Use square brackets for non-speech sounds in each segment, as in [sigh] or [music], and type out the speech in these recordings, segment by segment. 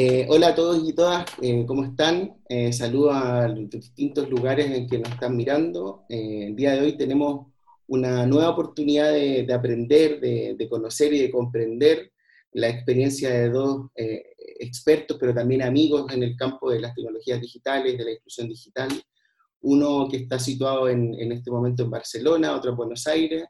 Eh, hola a todos y todas, eh, ¿cómo están? Eh, saludo a los distintos lugares en que nos están mirando. el día de hoy tenemos una nueva oportunidad de, aprender, de, conocer y de comprender la experiencia de dos expertos, pero también amigos en el campo de las tecnologías digitales, de la inclusión digital. Uno que está situado en, en este momento en Barcelona, otro en Buenos Aires,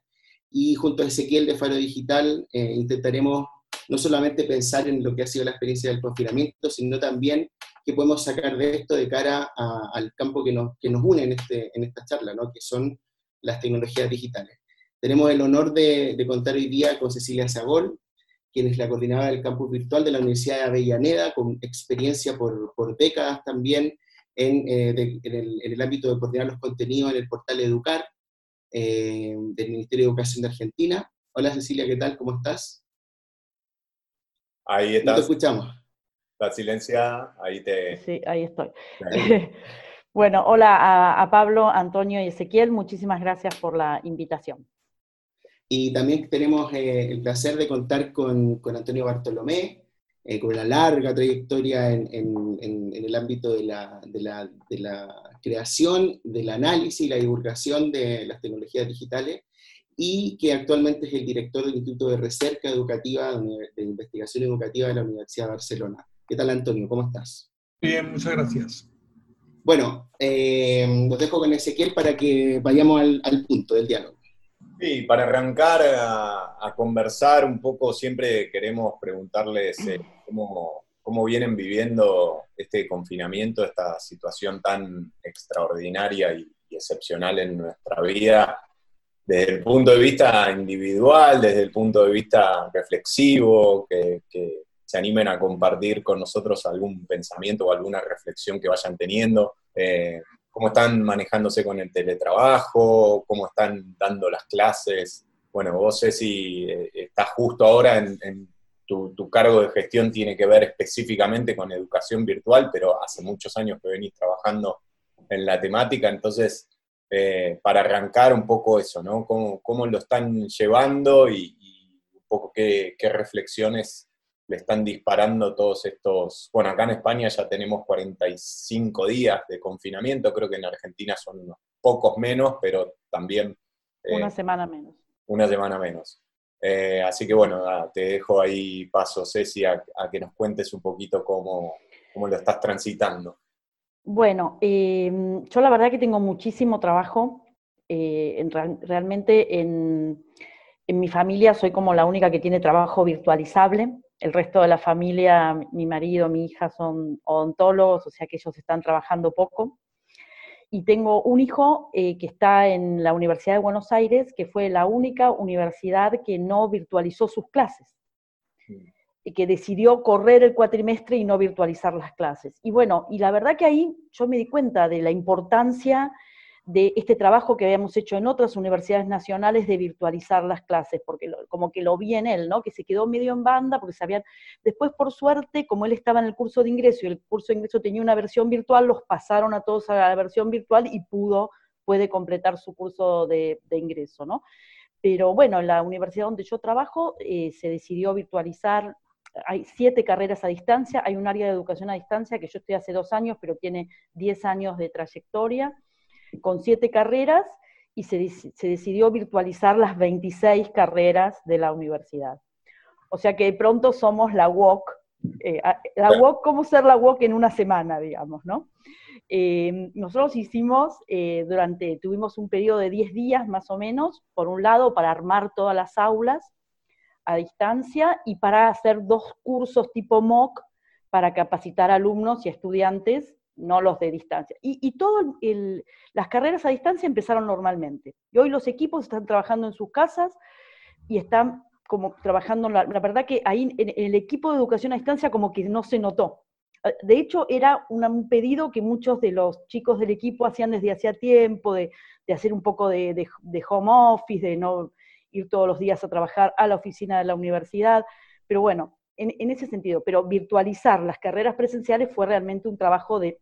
y junto a Ezequiel de Faro Digital intentaremos no solamente pensar en lo que ha sido la experiencia del confinamiento, sino también qué podemos sacar de esto de cara al campo que nos, que nos une en, este, en esta charla, ¿no? que son las tecnologías digitales. Tenemos el honor de, contar hoy día con Cecilia Zagol, quien es la coordinadora del campus virtual de la Universidad de Avellaneda, con experiencia por, por décadas también en, eh, en, el, ámbito de coordinar los contenidos en el portal Educar eh, del Ministerio de Educación de Argentina. Hola Cecilia, ¿qué tal? ¿Cómo estás? Ahí estás. te escuchamos. La silencia, ahí te... Sí, ahí estoy. [laughs] bueno, hola a, Pablo, Antonio y Ezequiel, muchísimas gracias por la invitación. Y también tenemos eh, el placer de contar con, Antonio Bartolomé, eh, con una larga trayectoria en, el ámbito de la, de, la, de la, creación, del análisis y la divulgación de las tecnologías digitales, y que actualmente es el director del Instituto de Recerca Educativa de Investigación Educativa de la Universidad de Barcelona. ¿Qué tal, Antonio? ¿Cómo estás? Bien, muchas gracias. Bueno, eh, los dejo con Ezequiel para que vayamos al, punto del diálogo. Sí, para arrancar a, conversar un poco, siempre queremos preguntarles eh, cómo, cómo vienen viviendo este confinamiento, esta situación tan extraordinaria y excepcional en nuestra vida desde el punto de vista individual, desde el punto de vista reflexivo, que, se animen a compartir con nosotros algún pensamiento o alguna reflexión que vayan teniendo, eh, cómo están manejándose con el teletrabajo, cómo están dando las clases. Bueno, vos sé si eh, estás justo ahora en, tu, tu, cargo de gestión tiene que ver específicamente con educación virtual, pero hace muchos años que venís trabajando en la temática, entonces eh, para arrancar un poco eso, ¿no? Cómo, lo están llevando y, un poco qué, reflexiones le están disparando todos estos... Bueno, acá en España ya tenemos 45 días de confinamiento, creo que en Argentina son unos pocos menos, pero también... Eh, una semana menos. Una semana menos. Eh, así que bueno, te dejo ahí paso, Ceci, a, que nos cuentes un poquito cómo, cómo lo estás transitando. Bueno, em, yo la verdad que tengo muchísimo trabajo. Eh, realmente en, mi familia soy como la única que tiene trabajo virtualizable. El resto de la familia, mi marido, mi hija son odontólogos, o sea que ellos están trabajando poco. Y tengo un hijo eh, que está en la Universidad de Buenos Aires, que fue la única universidad que no virtualizó sus clases que decidió correr el cuatrimestre y no virtualizar las clases. Y bueno, y la verdad que ahí yo me di cuenta de la importancia de este trabajo que habíamos hecho en otras universidades nacionales de virtualizar las clases, porque como que lo vi en él, ¿no? Que se quedó medio en banda, porque sabían, después por suerte, como él estaba en el curso de ingreso y el curso de ingreso tenía una versión virtual, los pasaron a todos a la versión virtual y pudo, puede completar su curso de, ingreso, ¿no? Pero bueno, en la universidad donde yo trabajo eh, se decidió virtualizar hay siete carreras a distancia, hay un área de educación a distancia que yo estoy hace dos años, pero tiene diez años de trayectoria, con siete carreras, y se, decidió virtualizar las 26 carreras de la universidad. O sea que de pronto somos la WOC, eh, la WOC, ¿cómo ser la WOC en una semana, digamos, no? Eh, nosotros hicimos, eh, durante, tuvimos un periodo de 10 días más o menos, por un lado, para armar todas las aulas, a distancia y para hacer dos cursos tipo MOOC para capacitar alumnos y estudiantes, no los de distancia. Y, todas las carreras a distancia empezaron normalmente. Y hoy los equipos están trabajando en sus casas y están como trabajando, la, la verdad que ahí en, el equipo de educación a distancia como que no se notó. De hecho, era un pedido que muchos de los chicos del equipo hacían desde hacía tiempo, de, hacer un poco de, de, home office, de no ir todos los días a trabajar a la oficina de la universidad, pero bueno, en, ese sentido, pero virtualizar las carreras presenciales fue realmente un trabajo de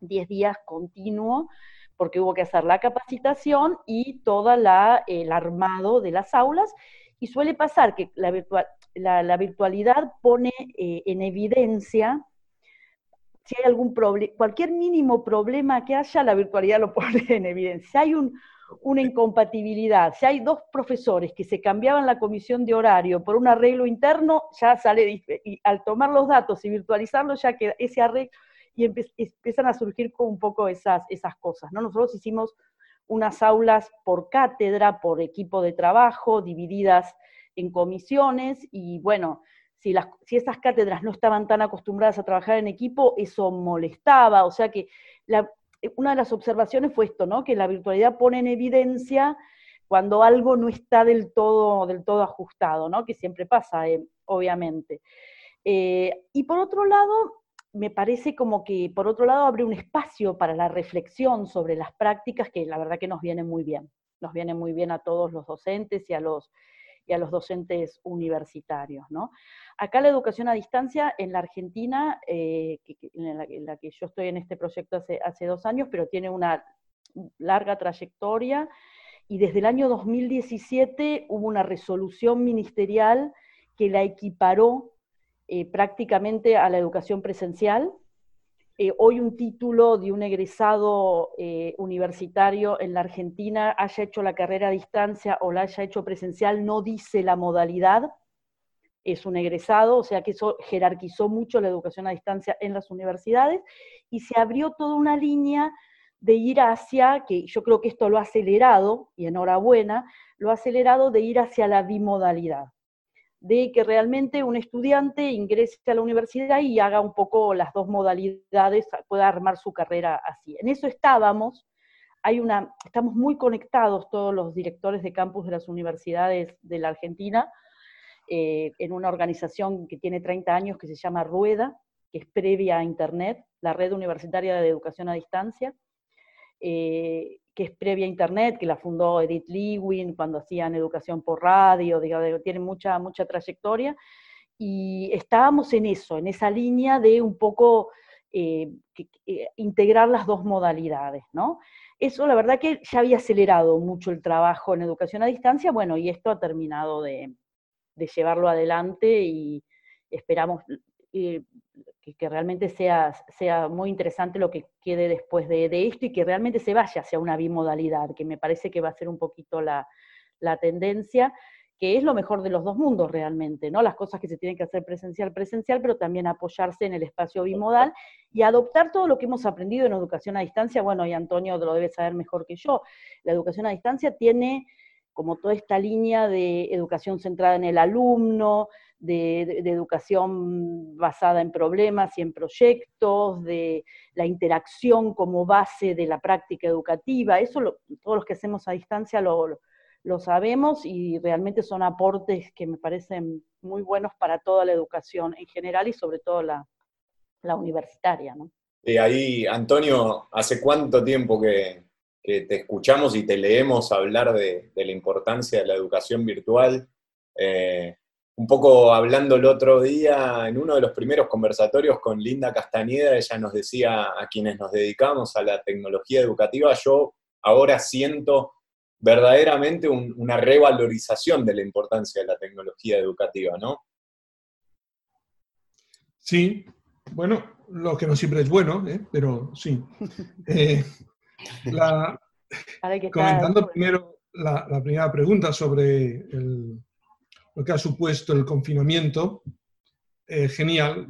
10 días continuo, porque hubo que hacer la capacitación y todo el armado de las aulas, y suele pasar que la, virtualidad pone eh, en evidencia si hay algún problema, cualquier mínimo problema que haya, la virtualidad lo [laughs] pone en evidencia. Si hay una incompatibilidad, si hay dos profesores que se cambiaban la comisión de horario por un arreglo interno, ya sale, y al tomar los datos y virtualizarlos, ya queda ese arreglo, y empiezan a surgir con un poco esas, esas cosas. ¿no? Nosotros hicimos unas aulas por cátedra, por equipo de trabajo, divididas en comisiones, y bueno, si, las, esas cátedras no estaban tan acostumbradas a trabajar en equipo, eso molestaba, o sea que una de las observaciones fue esto, ¿no? que la virtualidad pone en evidencia cuando algo no está del todo, del todo ajustado, ¿no? que siempre pasa, eh, obviamente. Eh, y por otro lado, me parece como que, por otro lado, abre un espacio para la reflexión sobre las prácticas que la verdad que nos viene muy bien. Nos viene muy bien a todos los docentes y a los, y a los docentes universitarios. ¿no? Acá la educación a distancia en la Argentina, eh, en, la, que yo estoy en este proyecto hace, dos años, pero tiene una larga trayectoria, y desde el año 2017 hubo una resolución ministerial que la equiparó eh, prácticamente a la educación presencial. Eh, hoy un título de un egresado eh, universitario en la Argentina haya hecho la carrera a distancia o la haya hecho presencial no dice la modalidad, es un egresado, o sea que eso jerarquizó mucho la educación a distancia en las universidades. Y se abrió toda una línea de ir hacia, que yo creo que esto lo ha acelerado, y enhorabuena, lo ha acelerado de ir hacia la bimodalidad de que realmente un estudiante ingrese a la universidad y haga un poco las dos modalidades, pueda armar su carrera así. En eso estábamos, hay una, estamos muy conectados todos los directores de campus de las universidades de la Argentina, eh, en una organización que tiene 30 años que se llama Rueda, que es previa a Internet, la Red Universitaria de Educación a Distancia. Eh, que es previa a Internet, que la fundó Edith Lewin cuando hacían educación por radio, digamos, tiene mucha, mucha trayectoria, y estábamos en eso, en esa línea de un poco eh, eh, integrar las dos modalidades, ¿no? Eso la verdad que ya había acelerado mucho el trabajo en educación a distancia, bueno, y esto ha terminado de, llevarlo adelante y esperamos, eh, que, realmente sea, sea muy interesante lo que quede después de, esto y que realmente se vaya hacia una bimodalidad, que me parece que va a ser un poquito la, tendencia, que es lo mejor de los dos mundos realmente, ¿no? Las cosas que se tienen que hacer presencial, presencial, pero también apoyarse en el espacio bimodal y adoptar todo lo que hemos aprendido en educación a distancia. Bueno, y Antonio lo debe saber mejor que yo. La educación a distancia tiene como toda esta línea de educación centrada en el alumno, de, educación basada en problemas y en proyectos, de la interacción como base de la práctica educativa. Eso todos los que hacemos a distancia lo, sabemos y realmente son aportes que me parecen muy buenos para toda la educación en general y sobre todo la, universitaria. ¿no? Y ahí, Antonio, ¿hace cuánto tiempo que, te escuchamos y te leemos hablar de, la importancia de la educación virtual? Eh, un poco hablando el otro día, en uno de los primeros conversatorios con Linda Castañeda, ella nos decía a quienes nos dedicamos a la tecnología educativa, yo ahora siento verdaderamente una revalorización de la importancia de la tecnología educativa, ¿no? Sí, bueno, lo que no siempre es bueno, ¿eh? pero sí. [laughs] Eh, comentando primero la, primera pregunta sobre el, lo que ha supuesto el confinamiento. Eh, genial.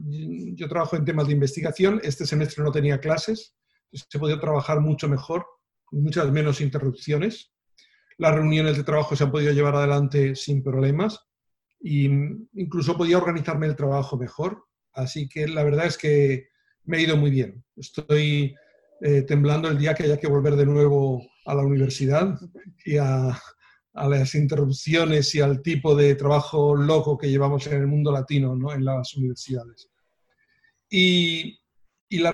Yo trabajo en temas de investigación. Este semestre no tenía clases. Se podía trabajar mucho mejor, con muchas menos interrupciones. Las reuniones de trabajo se han podido llevar adelante sin problemas. E incluso podía organizarme el trabajo mejor. Así que la verdad es que me ha ido muy bien. Estoy eh, temblando el día que haya que volver de nuevo a la universidad y a, a las interrupciones y al tipo de trabajo loco que llevamos en el mundo latino, ¿no? en las universidades. Y, y la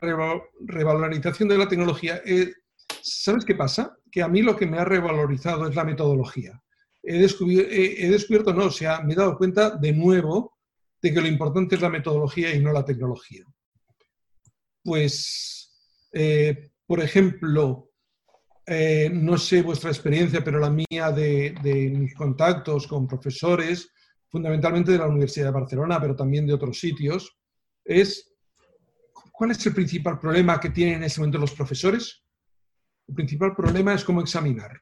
revalorización de la tecnología, eh, ¿sabes qué pasa? Que a mí lo que me ha revalorizado es la metodología. He descubierto, descubierto no, o sea, me he dado cuenta de nuevo de que lo importante es la metodología y no la tecnología. Pues, eh, por ejemplo, eh, no sé vuestra experiencia, pero la mía de, mis contactos con profesores, fundamentalmente de la Universidad de Barcelona, pero también de otros sitios, es ¿cuál es el principal problema que tienen en ese momento los profesores? El principal problema es cómo examinar.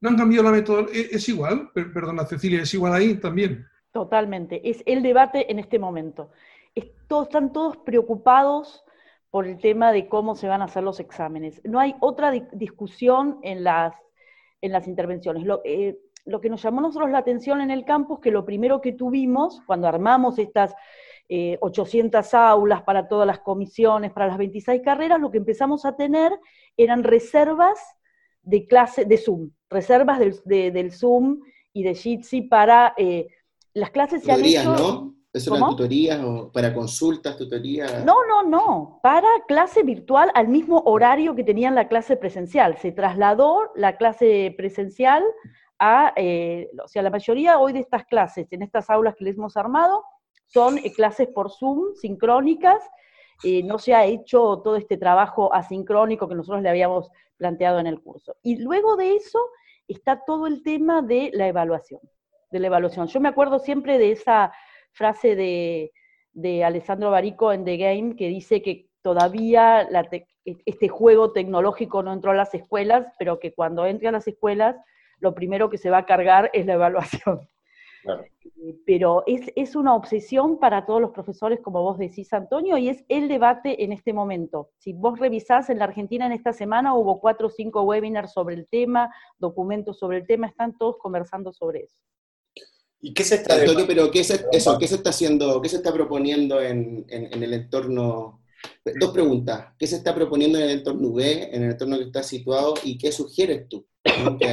No han cambiado la metodología, e, es igual, perdona Cecilia, es igual ahí también. Totalmente, es el debate en este momento. están todos preocupados por el tema de cómo se van a hacer los exámenes. No hay otra discusión en las, en las intervenciones. Lo, eh, lo que nos llamó a nosotros la atención en el campo es que lo primero que tuvimos cuando armamos estas 800 eh, aulas para todas las comisiones, para las 26 carreras, lo que empezamos a tener eran reservas de clase de Zoom, reservas del, Zoom y de Jitsi para eh, las clases se han hecho... ¿no? ¿Eso eran tutorías o para consultas, tutorías? No, no, no. Para clase virtual al mismo horario que tenían la clase presencial. Se trasladó la clase presencial a, eh, o sea, la mayoría hoy de estas clases, en estas aulas que les hemos armado, son eh, clases por Zoom, sincrónicas. Eh, no se ha hecho todo este trabajo asincrónico que nosotros le habíamos planteado en el curso. Y luego de eso está todo el tema de la evaluación, de la evaluación. Yo me acuerdo siempre de esa frase de, Alessandro Barico en The Game que dice que todavía este juego tecnológico no entró a las escuelas, pero que cuando entre a las escuelas lo primero que se va a cargar es la evaluación. Pero es, es, una obsesión para todos los profesores, como vos decís, Antonio, y es el debate en este momento. Si vos revisás en la Argentina en esta semana, hubo cuatro o cinco webinars sobre el tema, documentos sobre el tema, están todos conversando sobre eso. ¿Y qué se está, Antonio, pero ¿qué se, eso, ¿qué se está haciendo, qué se está proponiendo en, en, el entorno? Dos preguntas. ¿Qué se está proponiendo en el entorno V, en el entorno que está situado, y qué sugieres tú?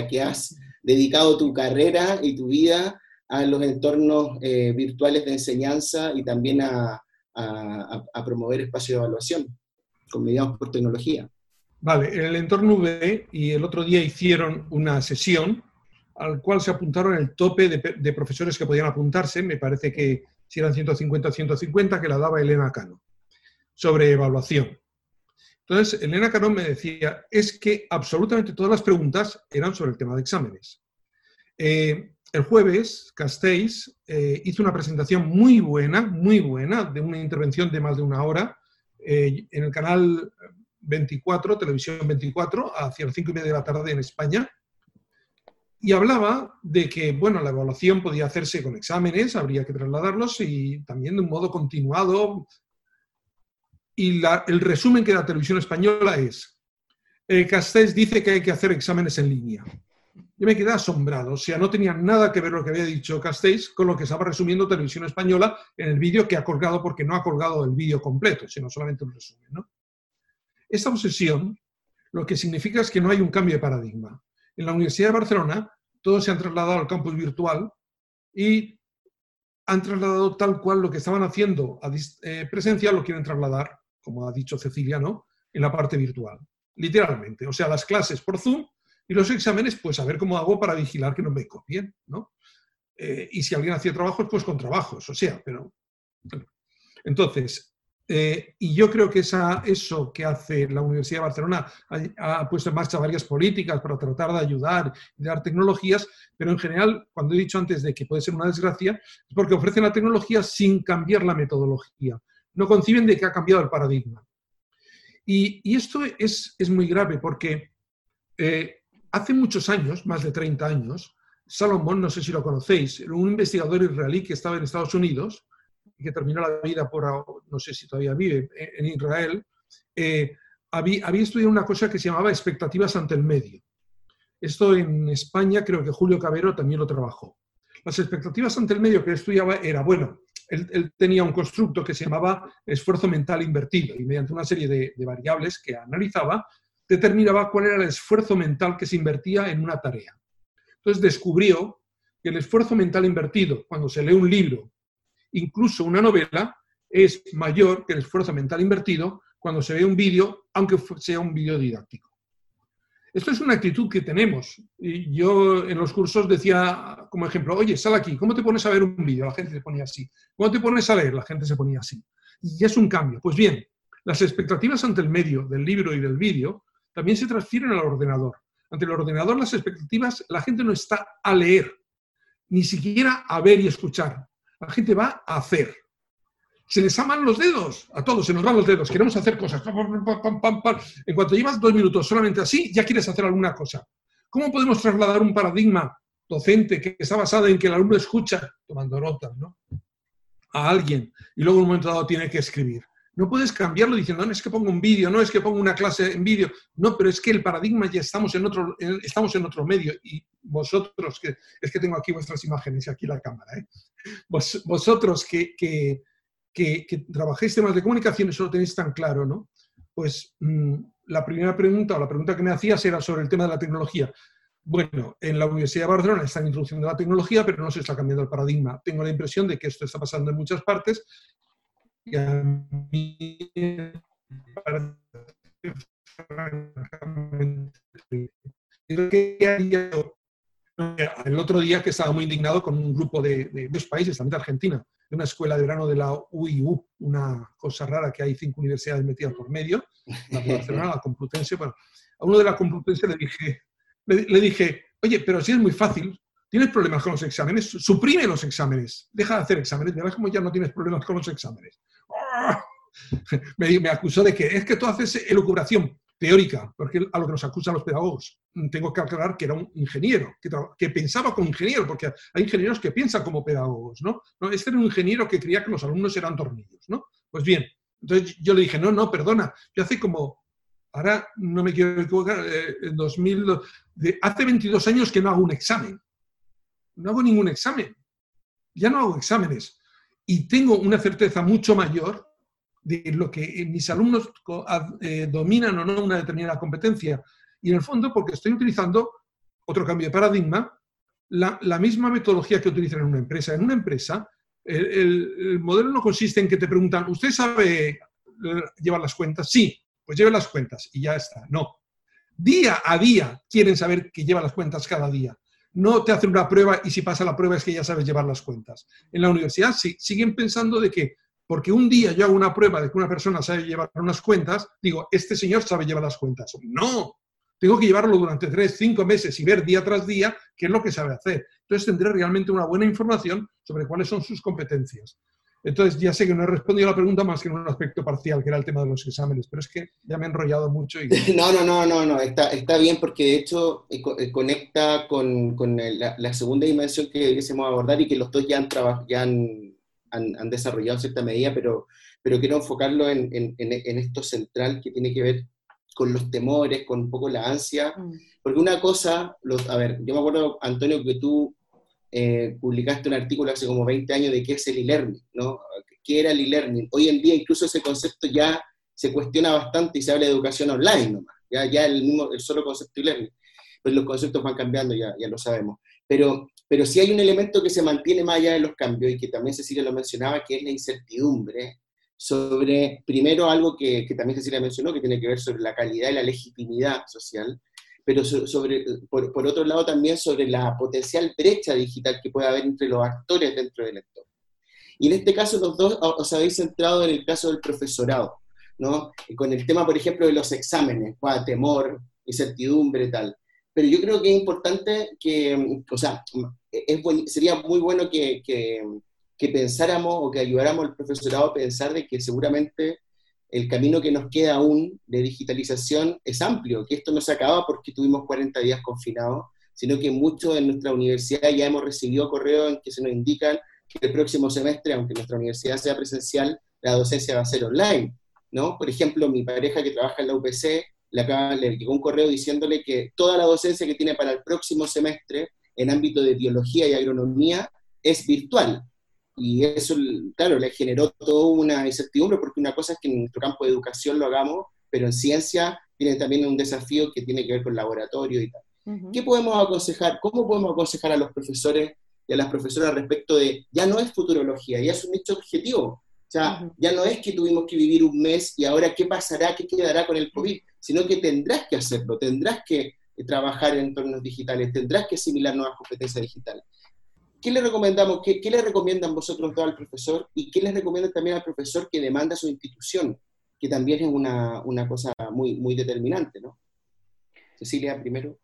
Que, has dedicado tu carrera y tu vida a los entornos eh, virtuales de enseñanza y también a, a, promover espacios de evaluación, con mediados por tecnología. Vale, en el entorno V, y el otro día hicieron una sesión al cual se apuntaron el tope de, profesores que podían apuntarse, me parece que si eran 150 o 150, que la daba Elena Cano, sobre evaluación. Entonces, Elena Cano me decía, es que absolutamente todas las preguntas eran sobre el tema de exámenes. Eh, el jueves, Castells eh, hizo una presentación muy buena, muy buena, de una intervención de más de una hora eh, en el canal 24, Televisión 24, hacia las 5 y media de la tarde en España, y hablaba de que, bueno, la evaluación podía hacerse con exámenes, habría que trasladarlos y también de un modo continuado. Y el resumen que da Televisión Española es, eh, Castells dice que hay que hacer exámenes en línea. Yo me quedé asombrado, o sea, no tenía nada que ver lo que había dicho Castells con lo que estaba resumiendo Televisión Española en el vídeo que ha colgado, porque no ha colgado el vídeo completo, sino solamente un resumen. Esta obsesión lo que significa es que no hay un cambio de paradigma. En la Universidad de Barcelona todos se han trasladado al campus virtual y han trasladado tal cual lo que estaban haciendo a eh, presencial lo quieren trasladar, como ha dicho Cecilia, ¿no? en la parte virtual, literalmente. O sea, las clases por Zoom y los exámenes, pues a ver cómo hago para vigilar que no me copien, ¿no? Eh, y si alguien hacía trabajos, pues con trabajos, o sea, pero... Entonces, eh, y yo creo que eso que hace la Universidad de Barcelona ha, puesto en marcha varias políticas para tratar de ayudar y dar tecnologías, pero en general, cuando he dicho antes de que puede ser una desgracia, es porque ofrecen la tecnología sin cambiar la metodología. No conciben de que ha cambiado el paradigma. Y, esto es, muy grave porque eh, hace muchos años, más de 30 años, Salomón, no sé si lo conocéis, un investigador israelí que estaba en Estados Unidos, que terminó la vida por, no sé si todavía vive, en Israel, eh, había, había, estudiado una cosa que se llamaba expectativas ante el medio. Esto en España creo que Julio Cabero también lo trabajó. Las expectativas ante el medio que estudiaba era, bueno, él, tenía un constructo que se llamaba esfuerzo mental invertido y mediante una serie de, de variables que analizaba, determinaba cuál era el esfuerzo mental que se invertía en una tarea. Entonces descubrió que el esfuerzo mental invertido, cuando se lee un libro incluso una novela, es mayor que el esfuerzo mental invertido cuando se ve un vídeo, aunque sea un vídeo didáctico. Esto es una actitud que tenemos. Y yo en los cursos decía como ejemplo, oye, sal aquí, ¿cómo te pones a ver un vídeo? La gente se ponía así. ¿Cómo te pones a leer? La gente se ponía así. Y es un cambio. Pues bien, las expectativas ante el medio del libro y del vídeo también se transfieren al ordenador. Ante el ordenador las expectativas, la gente no está a leer, ni siquiera a ver y escuchar. La gente va a hacer. se les aman los dedos, a todos se nos van los dedos, queremos hacer cosas. En cuanto llevas dos minutos solamente así, ya quieres hacer alguna cosa. ¿Cómo podemos trasladar un paradigma docente que está basado en que el alumno escucha, tomando notas, ¿no? a alguien y luego en un momento dado tiene que escribir? No puedes cambiarlo diciendo, no es que pongo un vídeo, no es que pongo una clase en vídeo. No, pero es que el paradigma ya estamos en otro, estamos en otro medio. Y vosotros, que es que tengo aquí vuestras imágenes y aquí la cámara, ¿eh? vosotros que, que, que, trabajéis temas de comunicación, eso lo tenéis tan claro, ¿no? Pues mm, la primera pregunta o la pregunta que me hacías era sobre el tema de la tecnología. Bueno, en la Universidad de Barcelona están introduciendo la tecnología, pero no se está cambiando el paradigma. Tengo la impresión de que esto está pasando en muchas partes y a mí el otro día que estaba muy indignado con un grupo de, dos países, también de Argentina, de una escuela de verano de la UIU, una cosa rara que hay cinco universidades metidas por medio, la Barcelona, la Complutense. Bueno, a uno de la Complutense le dije, le dije, oye, pero si es muy fácil, ¿Tienes problemas con los exámenes? Suprime los exámenes. Deja de hacer exámenes. Verás como ya no tienes problemas con los exámenes. [laughs] Me, acusó de que es que tú haces elucubración teórica, porque a lo que nos acusan los pedagogos. Tengo que aclarar que era un ingeniero, que, pensaba como ingeniero, porque hay ingenieros que piensan como pedagogos, ¿no? Este era un ingeniero que creía que los alumnos eran tornillos, ¿no? Pues bien, entonces yo le dije, no, no, perdona, yo hace como, ahora no me quiero equivocar, eh, en 2000, hace 22 años que no hago un examen no hago ningún examen. Ya no hago exámenes. Y tengo una certeza mucho mayor de lo que mis alumnos eh, dominan o no una determinada competencia. Y en el fondo, porque estoy utilizando otro cambio de paradigma, la, misma metodología que utilizan en una empresa. En una empresa, el, modelo no consiste en que te preguntan, ¿usted sabe eh, llevar las cuentas? Sí, pues lleve las cuentas y ya está. No. Día a día quieren saber que lleva las cuentas cada día no te hacen una prueba y si pasa la prueba es que ya sabes llevar las cuentas. En la universidad sí, siguen pensando de que porque un día yo hago una prueba de que una persona sabe llevar unas cuentas, digo, este señor sabe llevar las cuentas. No, tengo que llevarlo durante tres, cinco meses y ver día tras día qué es lo que sabe hacer. Entonces tendré realmente una buena información sobre cuáles son sus competencias. Entonces, ya sé que no he respondido a la pregunta más que en un aspecto parcial, que era el tema de los exámenes, pero es que ya me he enrollado mucho. Y... [laughs] No, no, no, no, no, está, está bien porque de hecho eh, eh, conecta con, con la, segunda dimensión que queremos abordar y que los dos ya han, ya han, han, desarrollado en cierta medida, pero, pero quiero enfocarlo en, en, en, esto central que tiene que ver con los temores, con un poco la ansia, mm. porque una cosa, los, a ver, yo me acuerdo, Antonio, que tú eh, publicaste un artículo hace como 20 años de qué es el e-learning, ¿no? ¿Qué era el e-learning? Hoy en día incluso ese concepto ya se cuestiona bastante y se habla de educación online nomás, ya, ya el, mismo, el solo concepto e-learning. Pues los conceptos van cambiando, ya, ya lo sabemos. Pero, pero sí hay un elemento que se mantiene más allá de los cambios y que también Cecilia lo mencionaba, que es la incertidumbre sobre, primero, algo que, que también Cecilia mencionó, que tiene que ver sobre la calidad y la legitimidad social, pero sobre, por, por, otro lado también sobre la potencial brecha digital que puede haber entre los actores dentro del entorno. Y en este caso los dos os habéis centrado en el caso del profesorado, ¿no? con el tema, por ejemplo, de los exámenes, temor, incertidumbre, tal. Pero yo creo que es importante que, o sea, es sería muy bueno que, que, que pensáramos o que ayudáramos al profesorado a pensar de que seguramente el camino que nos queda aún de digitalización es amplio, que esto no se acaba porque tuvimos 40 días confinados, sino que muchos en nuestra universidad ya hemos recibido correos en que se nos indican que el próximo semestre, aunque nuestra universidad sea presencial, la docencia va a ser online, ¿no? Por ejemplo, mi pareja que trabaja en la UPC, le, acaba, le llegó un correo diciéndole que toda la docencia que tiene para el próximo semestre en ámbito de biología y agronomía es virtual, y eso, claro, le generó toda una incertidumbre porque una cosa es que en nuestro campo de educación lo hagamos, pero en ciencia tiene también un desafío que tiene que ver con laboratorio y tal. ¿Qué podemos aconsejar? ¿Cómo podemos aconsejar a los profesores y a las profesoras respecto de, ya no es futurología, ya es un hecho objetivo? O sea, ya no es que tuvimos que vivir un mes y ahora qué pasará, qué quedará con el COVID, sino que tendrás que hacerlo, tendrás que trabajar en entornos digitales, tendrás que asimilar nuevas competencias digitales. ¿Qué le recomendamos? ¿Qué, le recomiendan vosotros al profesor? ¿Y qué les recomiendan también al profesor que demanda su institución? Que también es una, una cosa muy, muy determinante, ¿no? Cecilia, primero,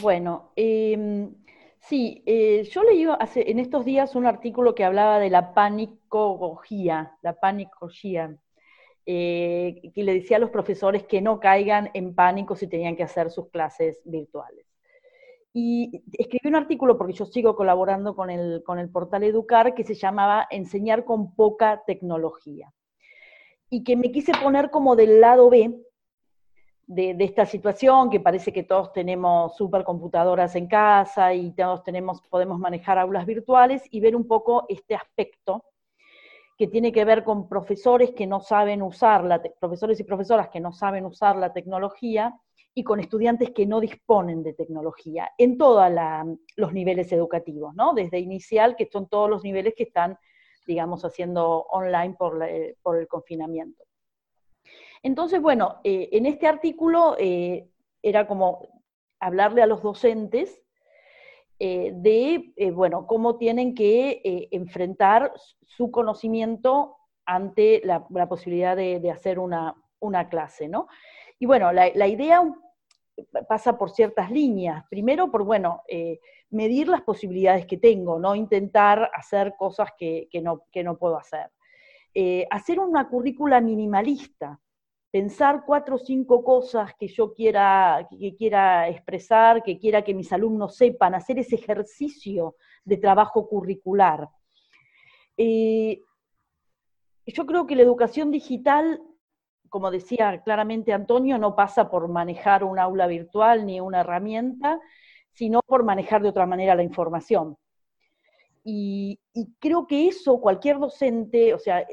Bueno, em, Sí, eh, yo leí hace, en estos días un artículo que hablaba de la panicogía, la panicogía, eh, que le decía a los profesores que no caigan en pánico si tenían que hacer sus clases virtuales. Y escribí un artículo, porque yo sigo colaborando con el, con el portal Educar, que se llamaba Enseñar con poca tecnología. Y que me quise poner como del lado B de, esta situación, que parece que todos tenemos supercomputadoras en casa y todos tenemos, podemos manejar aulas virtuales, y ver un poco este aspecto que tiene que ver con profesores que no saben usar, la profesores y profesoras que no saben usar la tecnología, y con estudiantes que no disponen de tecnología, en todos los niveles educativos, ¿no? Desde inicial, que son todos los niveles que están, digamos, haciendo online por, por el confinamiento. Entonces, bueno, eh, en este artículo eh, era como hablarle a los docentes eh, de, bueno, cómo tienen que enfrentar su conocimiento ante la, posibilidad de, hacer una, clase, ¿no? Y bueno, la, idea pasa por ciertas líneas. Primero, por, bueno, medir las posibilidades que tengo, no intentar hacer cosas que, no, que no, puedo hacer. hacer una currícula minimalista, pensar cuatro o cinco cosas que yo quiera, que quiera expresar, que quiera que mis alumnos sepan, hacer ese ejercicio de trabajo curricular. Eh, yo creo que la educación digital, como decía claramente Antonio, no pasa por manejar un aula virtual ni una herramienta, sino por manejar de otra manera la información. Y, y creo que eso cualquier docente, o sea,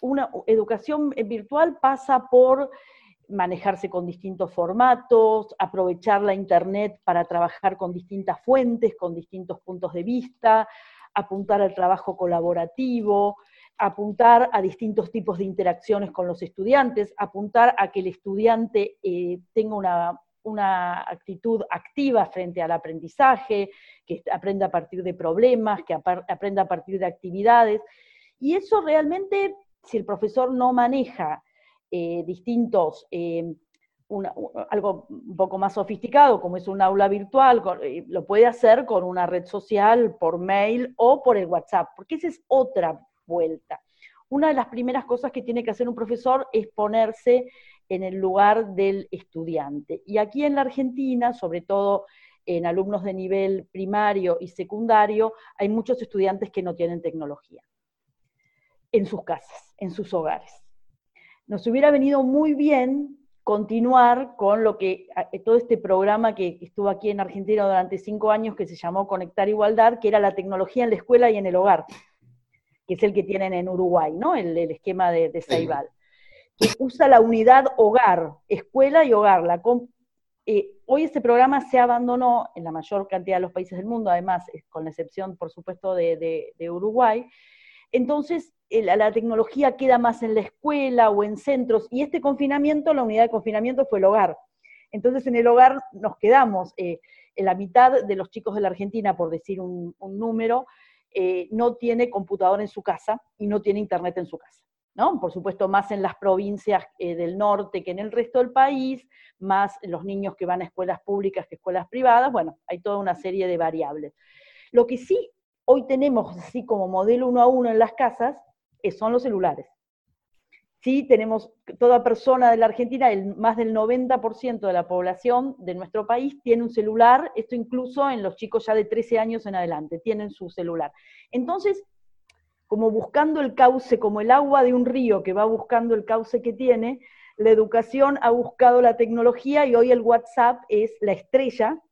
una educación virtual pasa por manejarse con distintos formatos, aprovechar la Internet para trabajar con distintas fuentes, con distintos puntos de vista, apuntar al trabajo colaborativo, apuntar a distintos tipos de interacciones con los estudiantes, apuntar a que el estudiante eh, tenga una, una, actitud activa frente al aprendizaje, que aprenda a partir de problemas, que aprenda a partir de actividades. Y eso realmente si el profesor no maneja eh, distintos, eh, algo un poco más sofisticado, como es un aula virtual, lo puede hacer con una red social, por mail o por el WhatsApp, porque esa es otra vuelta. Una de las primeras cosas que tiene que hacer un profesor es ponerse en el lugar del estudiante. Y aquí en la Argentina, sobre todo en alumnos de nivel primario y secundario, hay muchos estudiantes que no tienen tecnología en sus casas, en sus hogares. Nos hubiera venido muy bien continuar con lo que todo este programa que estuvo aquí en Argentina durante cinco años que se llamó Conectar Igualdad, que era la tecnología en la escuela y en el hogar, que es el que tienen en Uruguay, ¿no? El, esquema de, de Ceibal, que usa la unidad hogar, escuela y hogar. La, eh, hoy este programa se abandonó en la mayor cantidad de los países del mundo, además, con la excepción, por supuesto, de, de Uruguay. Entonces, la tecnología queda más en la escuela o en centros, y este confinamiento, la unidad de confinamiento fue el hogar. Entonces en el hogar nos quedamos, eh, en la mitad de los chicos de la Argentina, por decir un, número, eh, no tiene computador en su casa y no tiene internet en su casa. ¿no? Por supuesto, más en las provincias eh, del norte que en el resto del país, más los niños que van a escuelas públicas que escuelas privadas, bueno, hay toda una serie de variables. Lo que sí hoy tenemos así como modelo uno a uno en las casas son los celulares. Sí, tenemos, toda persona de la Argentina, el, más del 90% de la población de nuestro país tiene un celular, esto incluso en los chicos ya de 13 años en adelante, tienen su celular. Entonces, como buscando el cauce, como el agua de un río que va buscando el cauce que tiene, la educación ha buscado la tecnología y hoy el WhatsApp es la estrella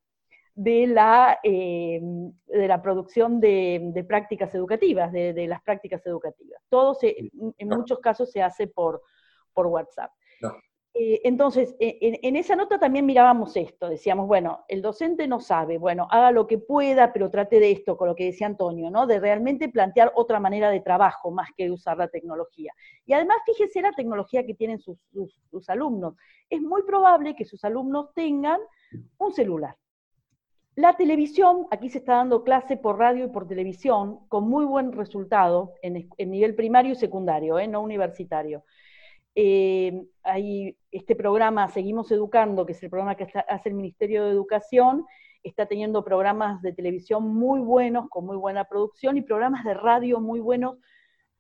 de la, eh, de la producción de, prácticas educativas, de, las prácticas educativas. Todo en muchos casos se hace por, por WhatsApp. Eh, entonces, en, en, esa nota también mirábamos esto, decíamos, bueno, el docente no sabe, bueno, haga lo que pueda, pero trate de esto, con lo que decía Antonio, ¿no? De realmente plantear otra manera de trabajo más que usar la tecnología. Y además, fíjese la tecnología que tienen sus, sus alumnos. Es muy probable que sus alumnos tengan un celular la televisión, aquí se está dando clase por radio y por televisión, con muy buen resultado en, nivel primario y secundario, ¿eh? no universitario. Eh, hay este programa Seguimos Educando, que es el programa que hace el Ministerio de Educación, está teniendo programas de televisión muy buenos, con muy buena producción, y programas de radio muy buenos,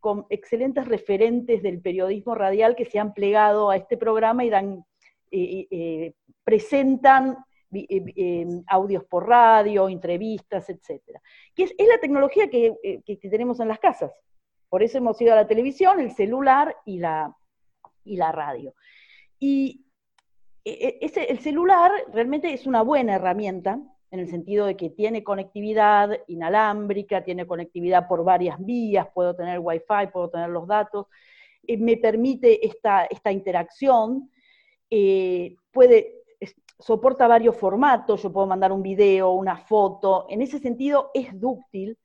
con excelentes referentes del periodismo radial que se han plegado a este programa y dan, eh, presentan eh, audios por radio, entrevistas, etcétera. Que es, la tecnología que, tenemos en las casas. Por eso hemos ido a la televisión, el celular y la, y la radio. Y ese, el celular realmente es una buena herramienta en el sentido de que tiene conectividad inalámbrica, tiene conectividad por varias vías, puedo tener wifi, puedo tener los datos, eh, me permite esta, esta interacción, eh, puede, soporta varios formatos, yo puedo mandar un video, una foto, en ese sentido es dúctil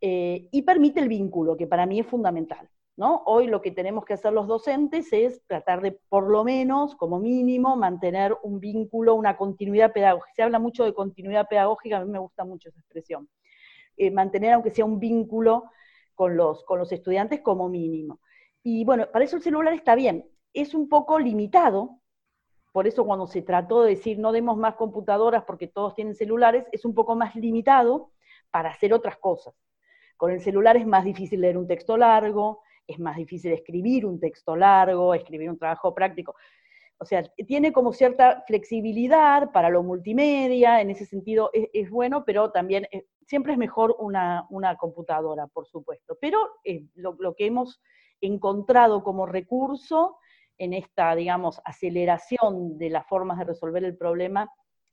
eh, y permite el vínculo, que para mí es fundamental. Hoy lo que tenemos que hacer los docentes es tratar de, por lo menos, como mínimo, mantener un vínculo, una continuidad pedagógica. Se habla mucho de continuidad pedagógica, a mí me gusta mucho esa expresión. Eh, mantener, aunque sea un vínculo con los, con los estudiantes como mínimo. Y bueno, para eso el celular está bien. Es un poco limitado, por eso cuando se trató de decir no demos más computadoras porque todos tienen celulares, es un poco más limitado para hacer otras cosas. Con el celular es más difícil leer un texto largo, es más difícil escribir un texto largo, escribir un trabajo práctico. O sea, tiene como cierta flexibilidad para lo multimedia, en ese sentido es, bueno, pero también siempre es mejor una, computadora, por supuesto. Pero eh, lo, que hemos encontrado como recurso en esta, digamos, aceleración de las formas de resolver el problema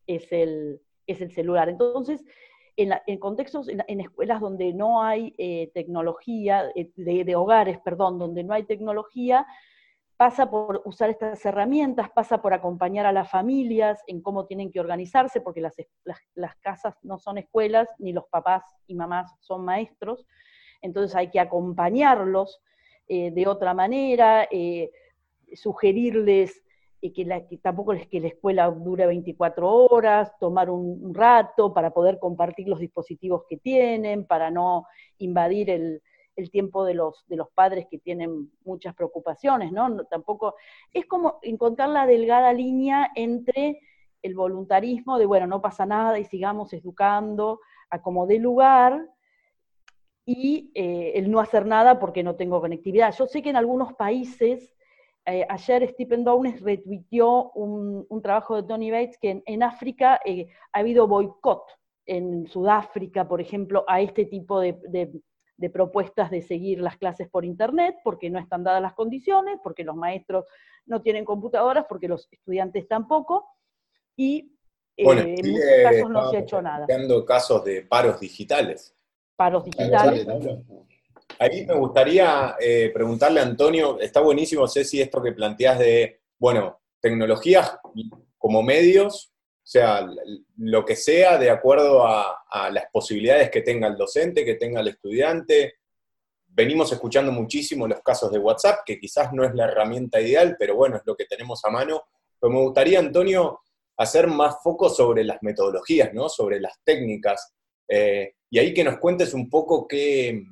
es el, es el celular. Entonces, en, contextos, en, escuelas donde no hay eh, tecnología, eh, de, hogares, perdón, donde no hay tecnología, pasa por usar estas herramientas, pasa por acompañar a las familias en cómo tienen que organizarse, porque las, las, casas no son escuelas, ni los papás y mamás son maestros, entonces hay que acompañarlos eh, de otra manera, sugerirles que, tampoco es que la escuela dure 24 horas, tomar un, rato para poder compartir los dispositivos que tienen, para no invadir el, tiempo de los, de los padres que tienen muchas preocupaciones, ¿no? Tampoco, es como encontrar la delgada línea entre el voluntarismo de, bueno, no pasa nada y sigamos educando a como de lugar, y eh, el no hacer nada porque no tengo conectividad. Yo sé que en algunos países eh, ayer Stephen Downes retuiteó un, trabajo de Tony Bates que en, África eh, ha habido boicot, en Sudáfrica, por ejemplo, a este tipo de, propuestas de seguir las clases por Internet, porque no están dadas las condiciones, porque los maestros no tienen computadoras, porque los estudiantes tampoco, y eh, en muchos casos no se ha hecho nada. casos de paros digitales. Paros digitales. Ahí me gustaría eh, preguntarle a Antonio, está buenísimo, Ceci, esto que planteas de, bueno, tecnologías como medios, o sea, lo que sea de acuerdo a, las posibilidades que tenga el docente, que tenga el estudiante. Venimos escuchando muchísimo los casos de WhatsApp, que quizás no es la herramienta ideal, pero bueno, es lo que tenemos a mano. Pero me gustaría, Antonio, hacer más foco sobre las metodologías, ¿no? Sobre las técnicas. Eh, y ahí que nos cuentes un poco qué,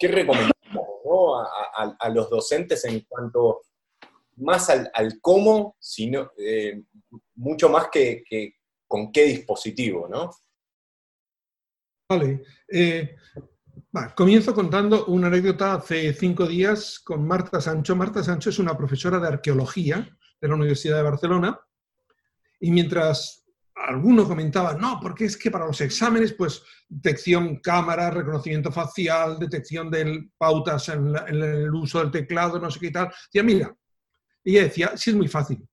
¿qué recomendamos a, los docentes en cuanto más al, cómo, sino, eh, mucho más que, con qué dispositivo, ¿no? Vale. Eh, comienzo contando una anécdota hace cinco días con Marta Sancho. Marta Sancho es una profesora de arqueología de la Universidad de Barcelona y mientras algunos comentaban, no, porque es que para los exámenes, pues detección cámara, reconocimiento facial, detección de pautas en, el uso del teclado, no sé qué tal. Decía, mira, ella decía, sí es muy fácil.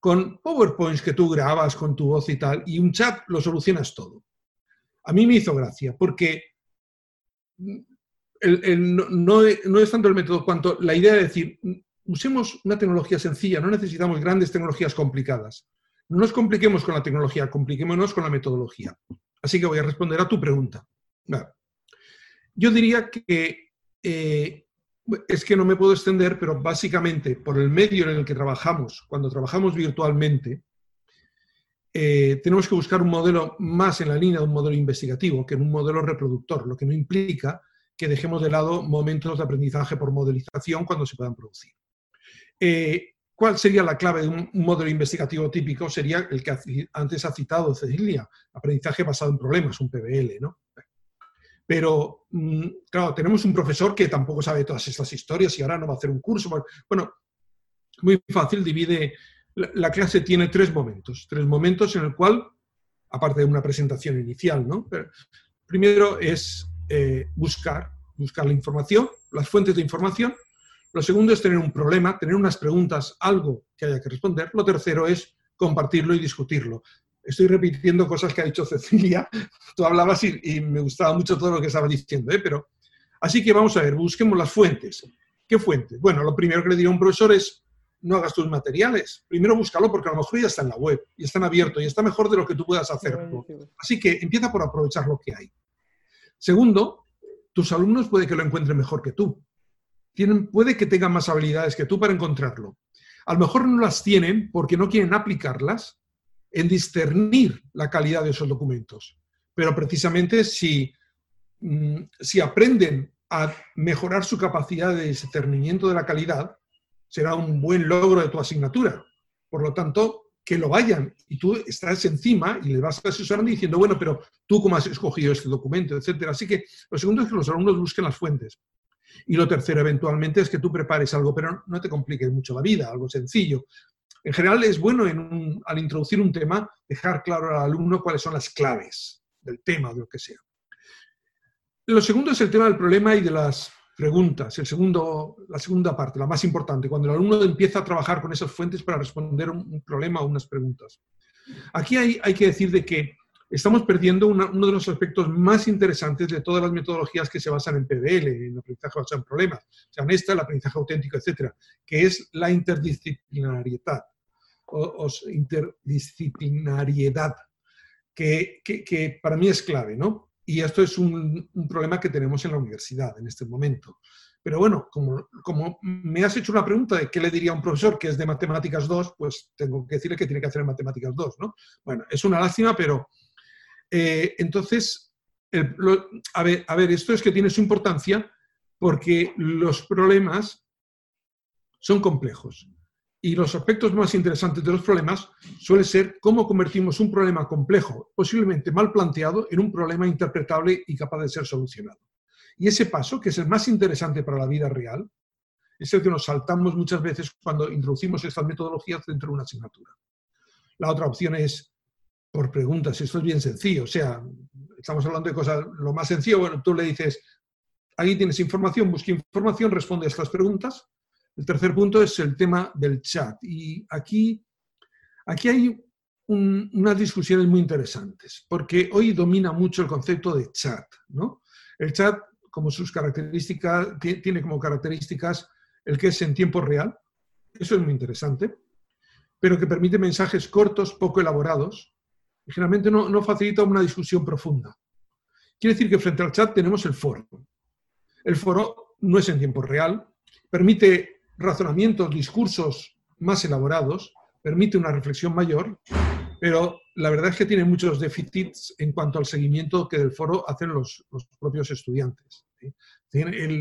Con PowerPoints que tú grabas con tu voz y tal, y un chat lo solucionas todo. A mí me hizo gracia, porque no, no es tanto el método cuanto la idea de decir, usemos una tecnología sencilla, no necesitamos grandes tecnologías complicadas. No nos compliquemos con la tecnología, compliquémonos con la metodología. Así que voy a responder a tu pregunta. Yo diría que eh, es que no me puedo extender, pero básicamente por el medio en el que trabajamos, cuando trabajamos virtualmente, eh, tenemos que buscar un modelo más en la línea de un modelo investigativo que en un modelo reproductor, lo que no implica que dejemos de lado momentos de aprendizaje por modelización cuando se puedan producir. Eh, ¿Cuál sería la clave de un modelo investigativo típico? Sería el que antes ha citado Cecilia, aprendizaje basado en problemas, un PBL, ¿no? Pero, mm, claro, tenemos un profesor que tampoco sabe todas estas historias y ahora no va a hacer un curso. Bueno, muy fácil, divide, la clase tiene tres momentos, tres momentos en el cual, aparte de una presentación inicial, ¿no? primero es eh, buscar, buscar la información, las fuentes de información. Lo segundo es tener un problema, tener unas preguntas, algo que haya que responder. Lo tercero es compartirlo y discutirlo estoy repitiendo cosas que ha dicho Cecilia. [laughs] Tú hablabas y, me gustaba mucho todo lo que estabas diciendo, ¿eh? pero así que vamos a ver, busquemos las fuentes. ¿Qué fuentes? Bueno, lo primero que le diría a un profesor es no hagas tus materiales. Primero búscalo porque a lo mejor ya está en la web y están abiertos y está mejor de lo que tú puedas hacer. Así que empieza por aprovechar lo que hay. Segundo, tus alumnos puede que lo encuentren mejor que tú. Tienen, puede que tengan más habilidades que tú para encontrarlo. A lo mejor no las tienen porque no quieren aplicarlas en discernir la calidad de esos documentos. Pero precisamente si, mm, si aprenden a mejorar su capacidad de discernimiento de la calidad, será un buen logro de tu asignatura. Por lo tanto, que lo vayan y tú estás encima y le vas asesorando diciendo, bueno, pero tú cómo has escogido este documento, etcétera. Así que lo segundo es que los alumnos busquen las fuentes. Y lo tercero, eventualmente, es que tú prepares algo, pero no te compliques mucho la vida, algo sencillo. En general es bueno al introducir un tema dejar claro al alumno cuáles son las claves del tema de lo que sea. Lo segundo es el tema del problema y de las preguntas. El segundo, la segunda parte, la más importante, cuando el alumno empieza a trabajar con esas fuentes para responder un, problema o unas preguntas. Aquí hay, hay que decir de que estamos perdiendo uno de los aspectos más interesantes de todas las metodologías que se basan en PBL, en aprendizaje basado en problemas, sean esta, el aprendizaje auténtico, etcétera, que es la interdisciplinariedad o, interdisciplinariedad, que, que, para mí es clave, ¿no? Y esto es un, un, problema que tenemos en la universidad en este momento. Pero bueno, como, como me has hecho una pregunta de qué le diría a un profesor que es de Matemáticas 2, pues tengo que decirle que tiene que hacer en Matemáticas 2, ¿no? Bueno, es una lástima, pero eh, entonces, a, ver, a ver, esto es que tiene su importancia porque los problemas son complejos. Y los aspectos más interesantes de los problemas suele ser cómo convertimos un problema complejo, posiblemente mal planteado, en un problema interpretable y capaz de ser solucionado. Y ese paso, que es el más interesante para la vida real, es el que nos saltamos muchas veces cuando introducimos estas metodologías dentro de una asignatura. La otra opción es por preguntas. Esto es bien sencillo. O sea, estamos hablando de cosas, lo más sencillo, bueno, tú le dices, ahí tienes información, busca información, responde a estas preguntas el tercer punto es el tema del chat. Y aquí, aquí hay unas discusiones muy interesantes, porque hoy domina mucho el concepto de chat. ¿no? El chat, como sus características, tiene como características el que es en tiempo real, eso es muy interesante, pero que permite mensajes cortos, poco elaborados, generalmente no, no facilita una discusión profunda. Quiere decir que frente al chat tenemos el foro. El foro no es en tiempo real, permite razonamientos, discursos más elaborados, permite una reflexión mayor, pero la verdad es que tiene muchos déficits en cuanto al seguimiento que del foro hacen los, propios estudiantes.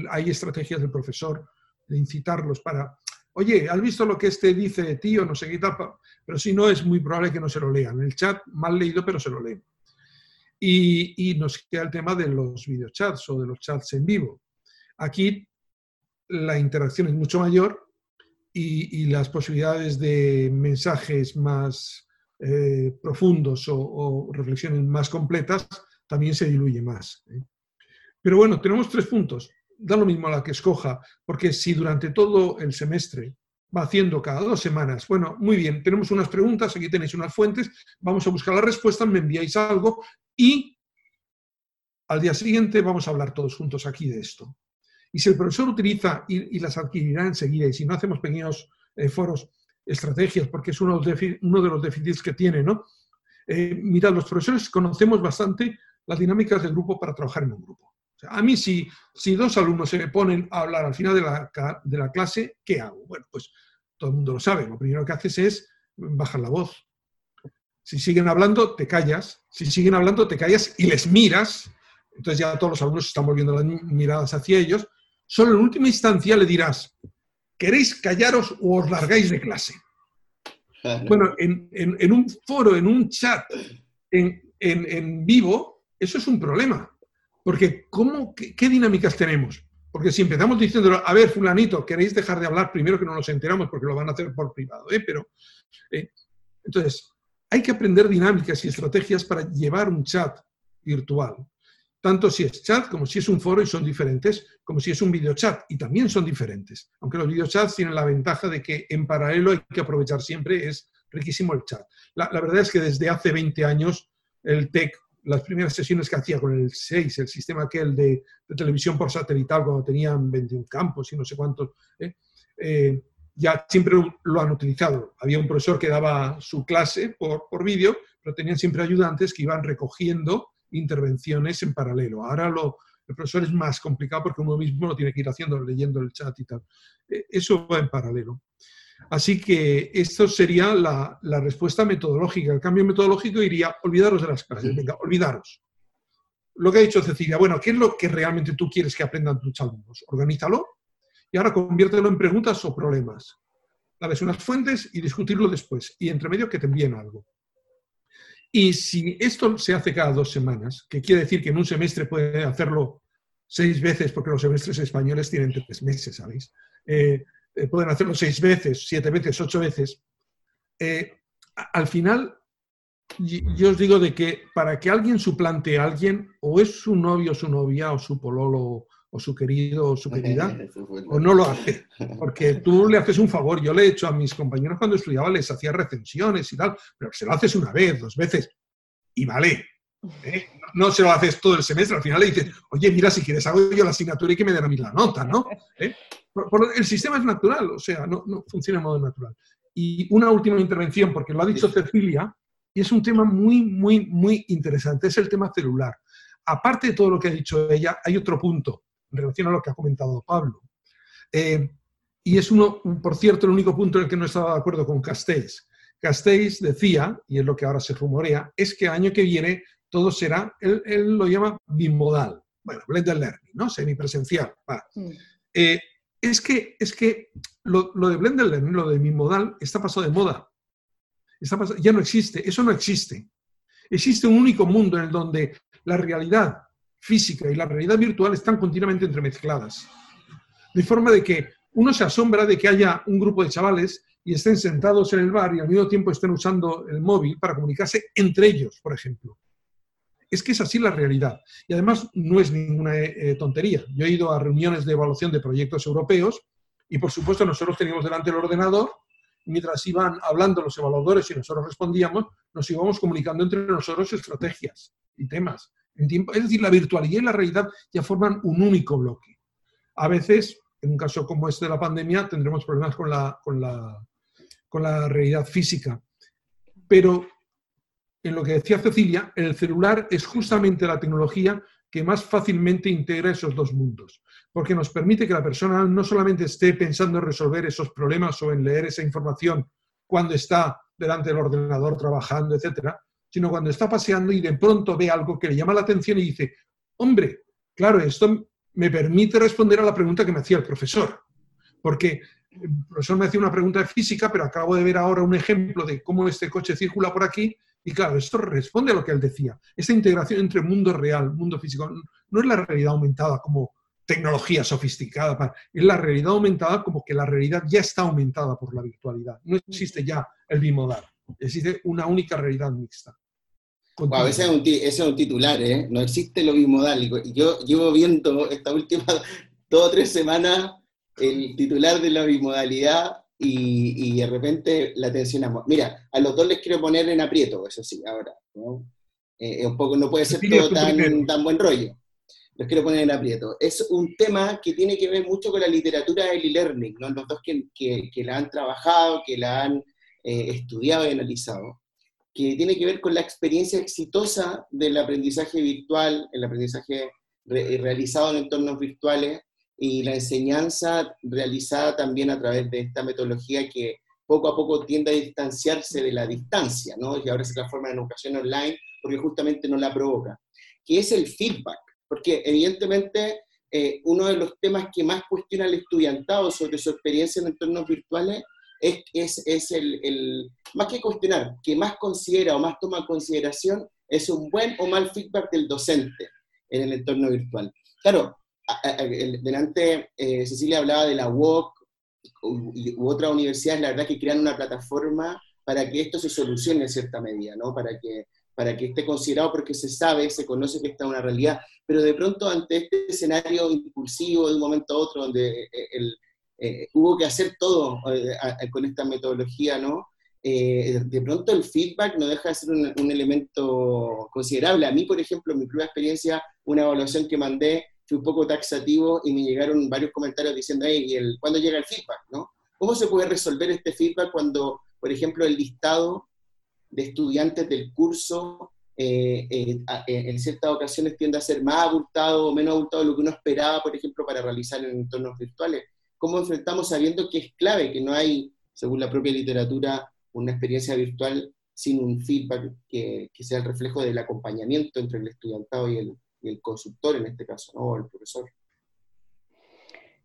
hay estrategias del profesor de incitarlos para, oye, ¿has visto lo que este dice de ti o no sé qué tal? Pero si no, es muy probable que no se lo lean. El chat mal leído, pero se lo leen. Y, nos queda el tema de los videochats o de los chats en vivo. Aquí la interacción es mucho mayor y, las posibilidades de mensajes más eh, profundos o, reflexiones más completas también se diluye más. ¿eh? Pero bueno, tenemos tres puntos. Da lo mismo a la que escoja, porque si durante todo el semestre va haciendo cada dos semanas, bueno, muy bien, tenemos unas preguntas, aquí tenéis unas fuentes, vamos a buscar las respuestas, me enviáis algo y al día siguiente vamos a hablar todos juntos aquí de esto. Y si el profesor utiliza y, las adquirirá enseguida, y si no hacemos pequeños eh, foros, estrategias, porque es uno de, los déficits que tiene, ¿no? Eh, mirad, los profesores conocemos bastante las dinámicas del grupo para trabajar en un grupo. A mí, si, si dos alumnos se me ponen a hablar al final de la, de la clase, ¿qué hago? Bueno, pues todo el mundo lo sabe. Lo primero que haces es bajar la voz. Si siguen hablando, te callas. Si siguen hablando, te callas y les miras. Entonces ya todos los alumnos están volviendo las miradas hacia ellos Solo en última instancia le dirás, ¿queréis callaros o os largáis de clase? Bueno, en, un foro, en un chat, en, vivo, eso es un problema. Porque ¿cómo, qué, dinámicas tenemos? Porque si empezamos diciendo, a ver, fulanito, queréis dejar de hablar primero que no nos enteramos porque lo van a hacer por privado, ¿eh? Pero, eh, entonces, hay que aprender dinámicas y estrategias para llevar un chat virtual. Tanto si es chat como si es un foro y son diferentes, como si es un videochat y también son diferentes. Aunque los videochats tienen la ventaja de que en paralelo hay que aprovechar siempre, es riquísimo el chat. La, verdad es que desde hace 20 años el TEC, las primeras sesiones que hacía con el 6, el sistema aquel de, de televisión por satelital, cuando tenían 21 campos y no sé cuántos, ¿eh? Eh, ya siempre lo han utilizado. Había un profesor que daba su clase por, por vídeo, pero tenían siempre ayudantes que iban recogiendo intervenciones en paralelo. Ahora lo, el profesor es más complicado porque uno mismo lo tiene que ir haciendo, leyendo el chat y tal. E, eso va en paralelo. Así que esto sería la, la respuesta metodológica. El cambio metodológico iría, olvidaros de las clases, venga, olvidaros. Lo que ha dicho Cecilia, bueno, ¿qué es lo que realmente tú quieres que aprendan tus alumnos? Organízalo y ahora conviértelo en preguntas o problemas. Dales unas fuentes y discutirlo después. Y entre medio que te envíen algo. Y si esto se hace cada dos semanas, que quiere decir que en un semestre puede hacerlo seis veces, porque los semestres españoles tienen tres meses, ¿sabéis? Eh, eh, pueden hacerlo seis veces, siete veces, ocho veces. Eh, al final, yo os digo de que para que alguien suplante a alguien, o es su novio, su novia, o su pololo, o su querido, o su querida, [laughs] o no lo hace. [laughs] Porque tú le haces un favor. Yo le he hecho a mis compañeros cuando estudiaba, les hacía recensiones y tal, pero se lo haces una vez, dos veces, y vale. ¿eh? No se lo haces todo el semestre, al final le dices, oye, mira, si quieres hago yo la asignatura y que me den a mí la nota, ¿no? ¿Eh? El sistema es natural, o sea, no, no funciona de modo natural. Y una última intervención, porque lo ha dicho Cecilia, y es un tema muy, muy, muy interesante, es el tema celular. Aparte de todo lo que ha dicho ella, hay otro punto en relación a lo que ha comentado Pablo. Eh, y es uno, por cierto, el único punto en el que no estaba de acuerdo con Castells. Castells decía, y es lo que ahora se rumorea, es que el año que viene todo será, él, lo llama bimodal, bueno, blended learning, ¿no? Semipresencial. Mm. Eh, es que, es que lo, de learning, lo de bimodal, está pasado de moda. Está ya no existe, eso no existe. Existe un único mundo en el donde la realidad física y la realidad virtual están continuamente entremezcladas. De forma de que uno se asombra de que haya un grupo de chavales y estén sentados en el bar y al mismo tiempo estén usando el móvil para comunicarse entre ellos, por ejemplo. Es que es así la realidad. Y además no es ninguna eh, eh, tontería. Yo he ido a reuniones de evaluación de proyectos europeos y por supuesto nosotros teníamos delante el ordenador mientras iban hablando los evaluadores y nosotros respondíamos, nos íbamos comunicando entre nosotros estrategias y temas es decir, la virtualidad y la realidad ya forman un único bloque. A veces, en un caso como este de la pandemia, tendremos problemas con la, con la, con la realidad física. Pero en lo que decía Cecilia, el celular es justamente la tecnología que más fácilmente integra esos dos mundos, porque nos permite que la persona no solamente esté pensando en resolver esos problemas o en leer esa información cuando está delante del ordenador trabajando, etcétera, sino cuando está paseando y de pronto ve algo que le llama la atención y dice, hombre, claro, esto me permite responder a la pregunta que me hacía el profesor. Porque el profesor me hacía una pregunta de física, pero acabo de ver ahora un ejemplo de cómo este coche circula por aquí y claro, esto responde a lo que él decía. Esta integración entre mundo real, mundo físico, no es la realidad aumentada como tecnología sofisticada, es la realidad aumentada como que la realidad ya está aumentada por la virtualidad. No existe ya el bimodal, existe una única realidad mixta a veces ese es un titular, ¿eh? No existe lo bimodal. Yo llevo viendo esta última [laughs] dos o tres semanas el titular de la bimodalidad y, de repente la tensionamos. Mira, a los dos les quiero poner en aprieto, eso sí, ahora. ¿no? Eh, un poco, no puede ser todo tan, tan buen rollo. Los quiero poner en aprieto. Es un tema que tiene que ver mucho con la literatura del e-learning, ¿no? los dos que, que, la han trabajado, que la han eh, estudiado y analizado que tiene que ver con la experiencia exitosa del aprendizaje virtual, el aprendizaje realizado en entornos virtuales y la enseñanza realizada también a través de esta metodología que poco a poco tiende a distanciarse de la distancia, ¿no? Y ahora se transforma en educación online porque justamente no la provoca, que es el feedback, porque evidentemente eh, uno de los temas que más cuestiona el estudiantado sobre su experiencia en entornos virtuales es, es, es el, el, más que cuestionar, que más considera o más toma en consideración es un buen o mal feedback del docente en el entorno virtual. Claro, delante eh, Cecilia hablaba de la UOC u, otras universidades, la verdad que crean una plataforma para que esto se solucione en cierta medida, ¿no? Para que, para que esté considerado porque se sabe, se conoce que está una realidad, pero de pronto ante este escenario impulsivo de un momento a otro, donde eh, eh, hubo que hacer todo con esta metodología, ¿no? de pronto el feedback no deja de ser un, elemento considerable. A mí, por ejemplo, en mi primera experiencia, una evaluación que mandé fui un poco taxativo y me llegaron varios comentarios diciendo, hey, ¿y el, ¿cuándo llega el feedback? ¿no? ¿Cómo se puede resolver este feedback cuando, por ejemplo, el listado de estudiantes del curso eh, eh, eh, en ciertas ocasiones tiende a ser más abultado o menos abultado de lo que uno esperaba, por ejemplo, para realizar en entornos virtuales? ¿Cómo enfrentamos sabiendo que es clave, que no hay, según la propia literatura, una experiencia virtual sin un feedback que, que sea el reflejo del acompañamiento entre el estudiantado y el, el consultor en este caso, ¿no? el profesor.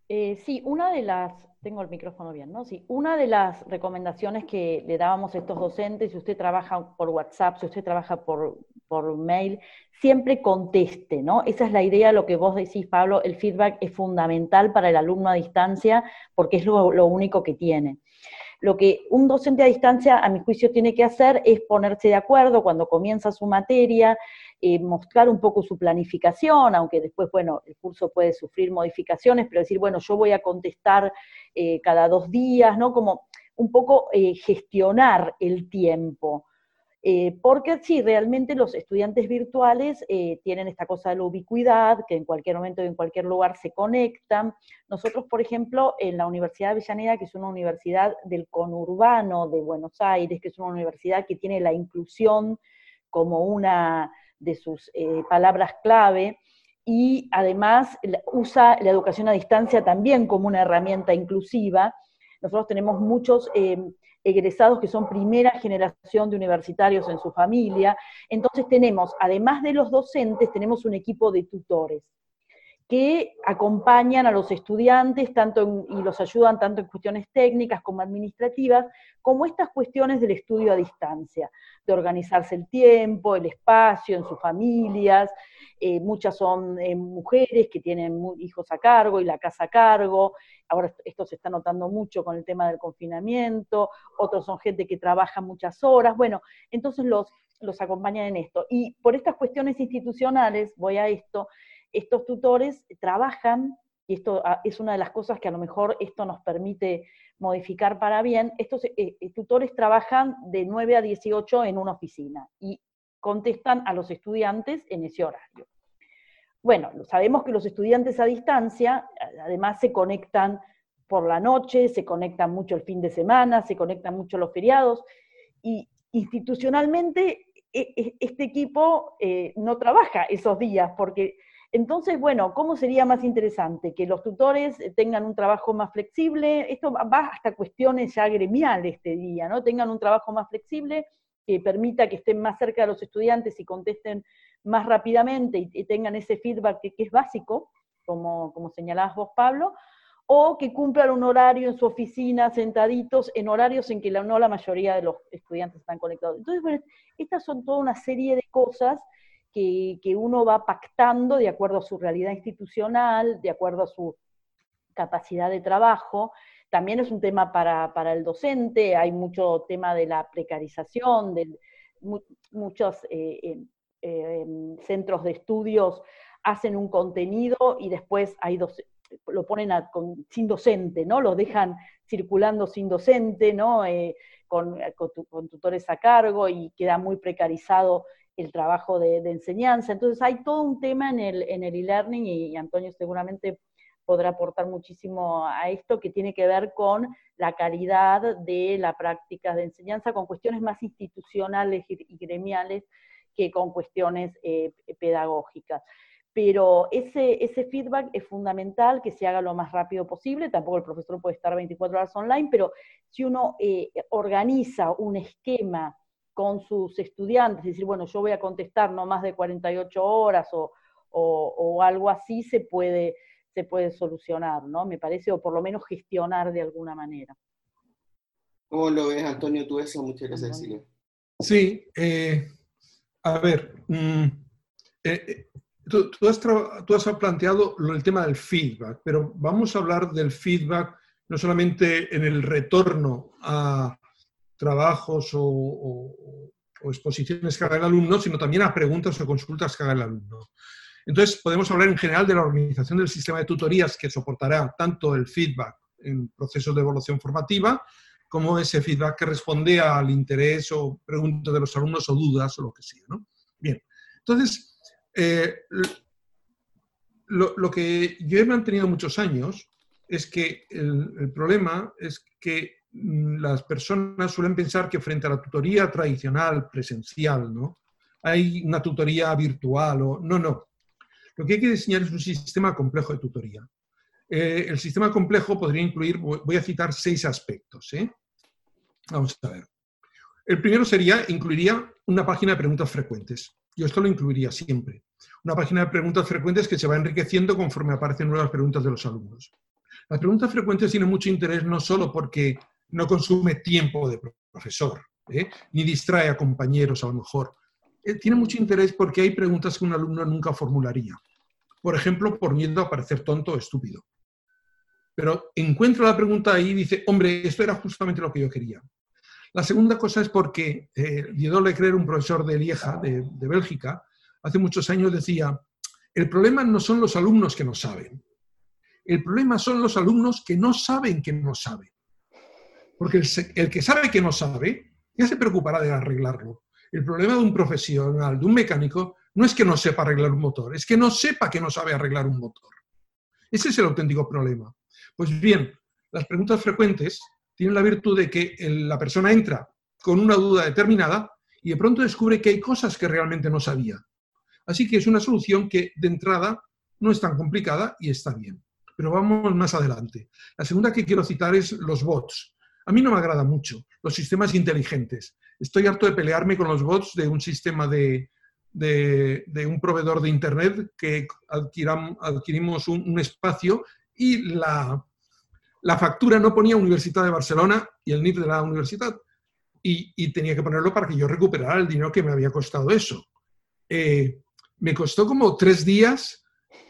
Eh, sí, una de las, tengo el micrófono bien, ¿no? Sí, una de las recomendaciones que le dábamos a estos docentes, si usted trabaja por WhatsApp, si usted trabaja por, por mail, siempre conteste, ¿no? Esa es la idea, lo que vos decís, Pablo, el feedback es fundamental para el alumno a distancia porque es lo único que tiene. Lo que un docente a distancia, a mi juicio, tiene que hacer es ponerse de acuerdo cuando comienza su materia, eh, mostrar un poco su planificación, aunque después, bueno, el curso puede sufrir modificaciones, pero decir, bueno, yo voy a contestar eh, cada dos días, ¿no? Como un poco eh, gestionar el tiempo. porque sí, realmente los estudiantes virtuales tienen esta cosa de la ubicuidad, que en cualquier momento y en cualquier lugar se conectan. Nosotros, por ejemplo, en la Universidad de Avellaneda, que es una universidad del conurbano de Buenos Aires, que es una universidad que tiene la inclusión como una de sus eh, palabras clave y además usa la educación a distancia también como una herramienta inclusiva. Nosotros tenemos muchos em, egresados que son primera generación de universitarios en su familia, entonces tenemos, además de los docentes, tenemos un equipo de tutores que acompañan a los estudiantes tanto y los ayudan tanto en cuestiones técnicas como administrativas, como estas cuestiones del estudio a distancia, de organizarse el tiempo, el espacio en sus familias. Eh, muchas son eh, mujeres que tienen hijos a cargo y la casa a cargo. Ahora esto se está notando mucho con el tema del confinamiento. Otros son gente que trabaja muchas horas. Bueno, entonces los, los acompañan en esto. Y por estas cuestiones institucionales, voy a esto, estos tutores trabajan, y esto ah, es una de las cosas que a lo mejor esto nos permite modificar para bien, estos eh, eh, tutores trabajan de 9 a 18 en una oficina y contestan a los estudiantes en ese horario. Bueno, sabemos que los estudiantes a distancia además se conectan por la noche, se conectan mucho el fin de semana, se conectan mucho los feriados y institucionalmente e, e, este equipo eh, no trabaja esos días porque entonces, bueno, ¿cómo sería más interesante? Que los tutores eh, tengan un trabajo más flexible, esto va hasta cuestiones ya gremiales este día, ¿no? Tengan un trabajo más flexible que permita que estén más cerca de los estudiantes y contesten más rápidamente y, tengan ese feedback que, es básico, como, como señalabas vos, Pablo, o que cumplan un horario en su oficina sentaditos en horarios en que la, no la mayoría de los estudiantes están conectados. Entonces, bueno, estas son toda una serie de cosas que, uno va pactando de acuerdo a su realidad institucional, de acuerdo a su capacidad de trabajo. También es un tema para, el docente, hay mucho tema de la precarización, de muchos eh, em, centros de estudios hacen un contenido y después hay lo ponen sin docente, ¿no? Lo dejan circulando sin docente, ¿no? Eh, con, con, tutores a cargo y queda muy precarizado el trabajo de, enseñanza. Entonces hay todo un tema en el e-learning y, Antonio seguramente podrá aportar muchísimo a esto que tiene que ver con la calidad de la práctica de enseñanza, con cuestiones más institucionales y gremiales que con cuestiones eh, pedagógicas. Pero ese, ese feedback es fundamental que se haga lo más rápido posible, tampoco el profesor puede estar 24 horas online, pero si uno eh, organiza un esquema con sus estudiantes, decir, bueno, yo voy a contestar no más de 48 horas o, algo así, se puede, se puede solucionar, ¿no? Me parece, o por lo menos gestionar de alguna manera. ¿Cómo lo ves, Antonio, tú eso? Muchas gracias, Cecilia. Sí, eh, a ver, mm, eh, eh, tú, has tú, has planteado el tema del feedback, pero vamos a hablar del feedback no solamente en el retorno a trabajos o, exposiciones que haga el alumno, sino también a preguntas o consultas que haga el alumno. Entonces, podemos hablar en general de la organización del sistema de tutorías que soportará tanto el feedback en procesos de evaluación formativa, como ese feedback que responde al interés o preguntas de los alumnos o dudas o lo que sea. ¿no? Bien, entonces, eh, lo, que yo he mantenido muchos años es que el, problema es que las personas suelen pensar que frente a la tutoría tradicional, presencial, ¿no? Hay una tutoría virtual o... No, no. Lo que hay que diseñar es un sistema complejo de tutoría. Eh, el sistema complejo podría incluir, voy a citar seis aspectos. ¿eh? Vamos a ver. El primero sería, incluiría una página de preguntas frecuentes. Yo esto lo incluiría siempre. Una página de preguntas frecuentes que se va enriqueciendo conforme aparecen nuevas preguntas de los alumnos. Las preguntas frecuentes tienen mucho interés no solo porque no consume tiempo de profesor, ¿eh? ni distrae a compañeros a lo mejor. Eh, tiene mucho interés porque hay preguntas que un alumno nunca formularía. Por ejemplo, por miedo a parecer tonto o estúpido. Pero encuentra la pregunta ahí y dice, hombre, esto era justamente lo que yo quería. La segunda cosa es porque eh, Diodor Leclerc, un profesor de Lieja, de, de Bélgica, hace muchos años decía, el problema no son los alumnos que no saben, el problema son los alumnos que no saben que no saben. Porque el, que sabe que no sabe, ya se preocupará de arreglarlo. El problema de un profesional, de un mecánico, no es que no sepa arreglar un motor, es que no sepa que no sabe arreglar un motor. Ese es el auténtico problema. Pues bien, las preguntas frecuentes tienen la virtud de que la persona entra con una duda determinada y de pronto descubre que hay cosas que realmente no sabía. Así que es una solución que de entrada no es tan complicada y está bien pero vamos más adelante. La segunda que quiero citar es los bots. A mí no me agrada mucho los sistemas inteligentes. Estoy harto de pelearme con los bots de un sistema de, de, un proveedor de Internet que adquirimos un, espacio y la, la, factura no ponía Universidad de Barcelona y el NIF de la universidad. Y, y, tenía que ponerlo para que yo recuperara el dinero que me había costado eso. Eh, me costó como tres días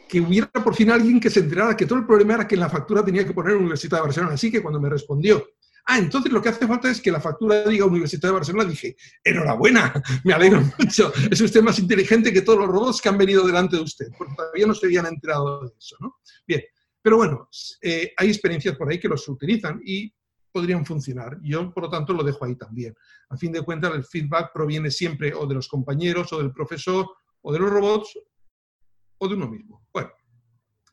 que hubiera por fin alguien que se enterara que todo el problema era que la factura tenía que poner Universidad de Barcelona. Así que cuando me respondió, ah, entonces lo que hace falta es que la factura diga Universidad de Barcelona, dije, enhorabuena, me alegro mucho, es usted más inteligente que todos los robots que han venido delante de usted, porque todavía no se habían enterado de eso, ¿no? Bien, pero bueno, eh, hay experiencias por ahí que los utilizan y podrían funcionar. Yo, por lo tanto, lo dejo ahí también. A fin de cuentas, el feedback proviene siempre o de los compañeros, o del profesor, o de los robots, o de uno mismo. Bueno,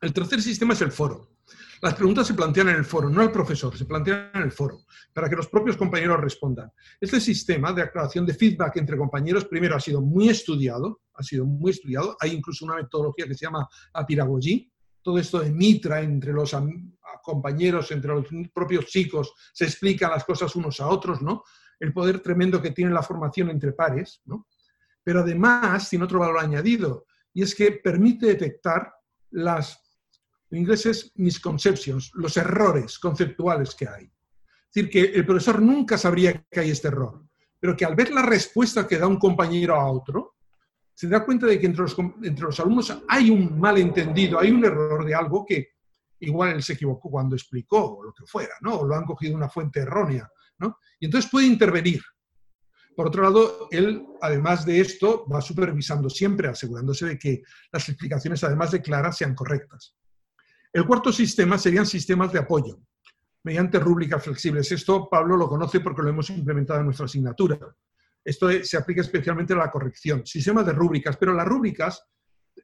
el tercer sistema es el foro. Las preguntas se plantean en el foro, no al profesor, se plantean en el foro, para que los propios compañeros respondan. Este sistema de aclaración de feedback entre compañeros, primero, ha sido muy estudiado, ha sido muy estudiado. Hay incluso una metodología que se llama apiragogí. Todo esto de mitra entre los compañeros, entre los propios chicos, se explican las cosas unos a otros, ¿no? El poder tremendo que tiene la formación entre pares, ¿no? Pero además tiene otro valor añadido, y es que permite detectar las, en inglés es misconceptions, los errores conceptuales que hay. Es decir, que el profesor nunca sabría que hay este error, pero que al ver la respuesta que da un compañero a otro, se da cuenta de que entre los, entre los alumnos hay un malentendido, hay un error de algo que igual él se equivocó cuando explicó o lo que fuera, ¿no? O lo han cogido una fuente errónea, ¿no? Y entonces puede intervenir. Por otro lado, él, además de esto, va supervisando siempre, asegurándose de que las explicaciones, además de claras, sean correctas. El cuarto sistema serían sistemas de apoyo, mediante rúbricas flexibles. Esto Pablo lo conoce porque lo hemos implementado en nuestra asignatura. Esto se aplica especialmente a la corrección. Sistemas de rúbricas, pero las rúbricas,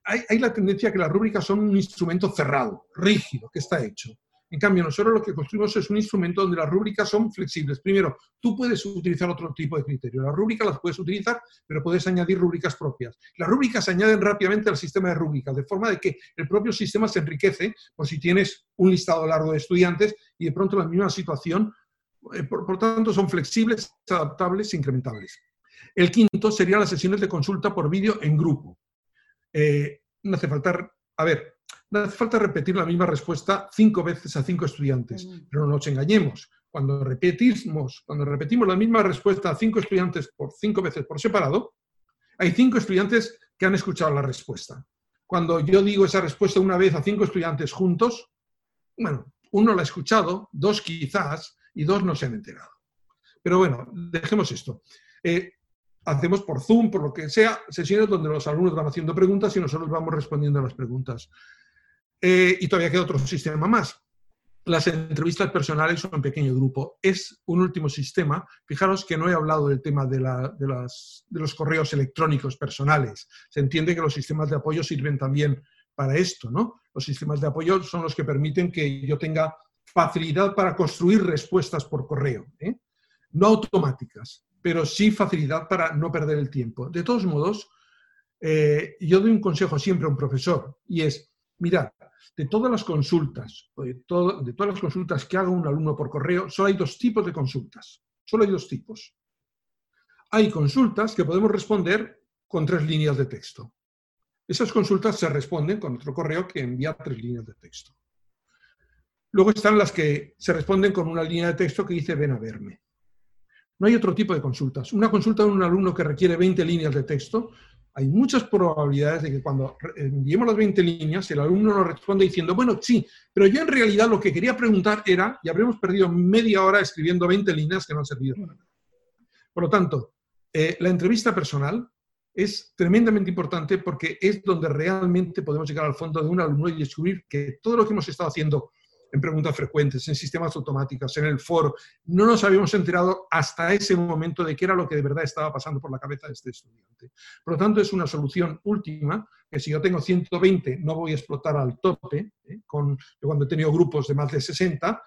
hay, la tendencia que las rúbricas son un instrumento cerrado, rígido, que está hecho. En cambio, nosotros lo que construimos es un instrumento donde las rúbricas son flexibles. Primero, tú puedes utilizar otro tipo de criterio. Las rúbricas las puedes utilizar, pero puedes añadir rúbricas propias. Las rúbricas se añaden rápidamente al sistema de rúbricas, de forma de que el propio sistema se enriquece por si tienes un listado largo de estudiantes y de pronto la misma situación. Eh, por, tanto, son flexibles, adaptables e incrementables. El quinto sería las sesiones de consulta por vídeo en grupo. Eh, no hace falta, a ver, no hace falta repetir la misma respuesta cinco veces a cinco estudiantes, pero no nos engañemos. Cuando repetimos, cuando repetimos la misma respuesta a cinco estudiantes por cinco veces por separado, hay cinco estudiantes que han escuchado la respuesta. Cuando yo digo esa respuesta una vez a cinco estudiantes juntos, bueno, uno la ha escuchado, dos quizás, y dos no se han enterado. Pero bueno, dejemos esto. Eh, hacemos por Zoom, por lo que sea, sesiones donde los alumnos van haciendo preguntas y nosotros vamos respondiendo a las preguntas. Eh, y todavía queda otro sistema más. Las entrevistas personales son en pequeño grupo. Es un último sistema. Fijaros que no he hablado del tema de, de, los correos electrónicos personales. Se entiende que los sistemas de apoyo sirven también para esto, ¿no? Los sistemas de apoyo son los que permiten que yo tenga facilidad para construir respuestas por correo. ¿eh? No automáticas, pero sí facilidad para no perder el tiempo. De todos modos, eh, yo doy un consejo siempre a un profesor y es, mirad, de todas las consultas, de, de todas las consultas que haga un alumno por correo, solo hay dos tipos de consultas. Solo hay dos tipos. Hay consultas que podemos responder con tres líneas de texto. Esas consultas se responden con otro correo que envía tres líneas de texto. Luego están las que se responden con una línea de texto que dice ven a verme. No hay otro tipo de consultas. Una consulta de un alumno que requiere 20 líneas de texto, hay muchas probabilidades de que cuando enviemos las 20 líneas, el alumno nos responda diciendo, bueno, sí, pero yo en realidad lo que quería preguntar era, y habremos perdido media hora escribiendo 20 líneas que no han servido para nada. Por lo tanto, eh, la entrevista personal es tremendamente importante porque es donde realmente podemos llegar al fondo de un alumno y descubrir que todo lo que hemos estado haciendo en preguntas frecuentes, en sistemas automáticos, en el foro. No nos habíamos enterado hasta ese momento de qué era lo que de verdad estaba pasando por la cabeza de este estudiante. Por lo tanto, es una solución última, que si yo tengo 120 no voy a explotar al tope, ¿eh? con, cuando he tenido grupos de más de 60,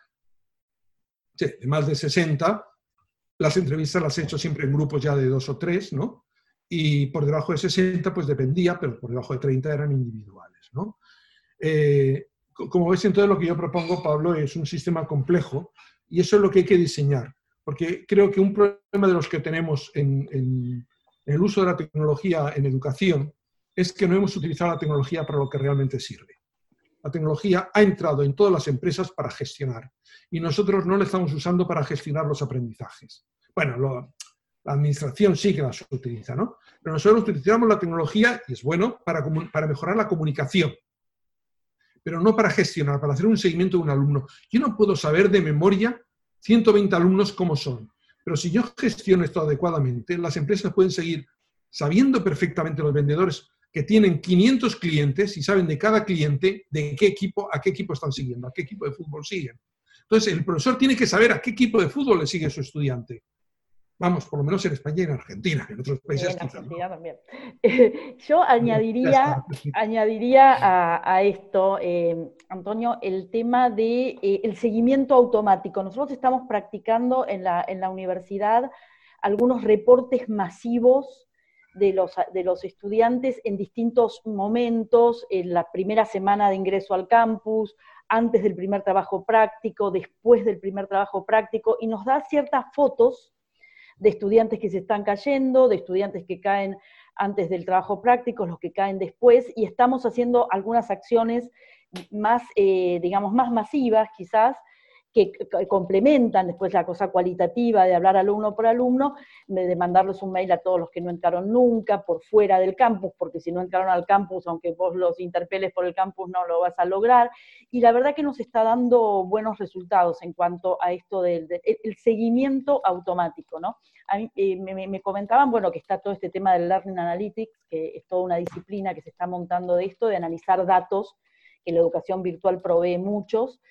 de más de 60, las entrevistas las he hecho siempre en grupos ya de dos o tres, ¿no? Y por debajo de 60, pues dependía, pero por debajo de 30 eran individuales, ¿no? Eh, como ves, entonces lo que yo propongo, Pablo, es un sistema complejo y eso es lo que hay que diseñar, porque creo que un problema de los que tenemos en, el uso de la tecnología en educación es que no hemos utilizado la tecnología para lo que realmente sirve. La tecnología ha entrado en todas las empresas para gestionar y nosotros no la estamos usando para gestionar los aprendizajes. Bueno, la administración sí que las utiliza, ¿no? Pero nosotros utilizamos la tecnología, y es bueno, para, para mejorar la comunicación pero no para gestionar, para hacer un seguimiento de un alumno. Yo no puedo saber de memoria 120 alumnos cómo son, pero si yo gestiono esto adecuadamente, las empresas pueden seguir sabiendo perfectamente los vendedores que tienen 500 clientes y saben de cada cliente de qué equipo, a qué equipo están siguiendo, a qué equipo de fútbol siguen. Entonces, el profesor tiene que saber a qué equipo de fútbol le sigue su estudiante. Vamos, por lo menos en España y en Argentina, en otros países. en Argentina también. [laughs] Yo añadiría, añadiría a, esto, eh, Antonio, el tema del de, eh, el seguimiento automático. Nosotros estamos practicando en la, en la universidad algunos reportes masivos de los, de los estudiantes en distintos momentos, en la primera semana de ingreso al campus, antes del primer trabajo práctico, después del primer trabajo práctico, y nos da ciertas fotos de estudiantes que se están cayendo, de estudiantes que caen antes del trabajo práctico, los que caen después, y estamos haciendo algunas acciones más, eh, digamos, más masivas quizás, que, complementan después la cosa cualitativa de hablar alumno por alumno, de, mandarles un mail a todos los que no entraron nunca por fuera del campus, porque si no entraron al campus, aunque vos los interpeles por el campus, no lo vas a lograr. Y la verdad que nos está dando buenos resultados en cuanto a esto del, seguimiento automático, ¿no? Eh, me, comentaban, bueno, que está todo este tema del Learning Analytics, que es toda una disciplina que se está montando de esto, de analizar datos, que la educación virtual provee muchos,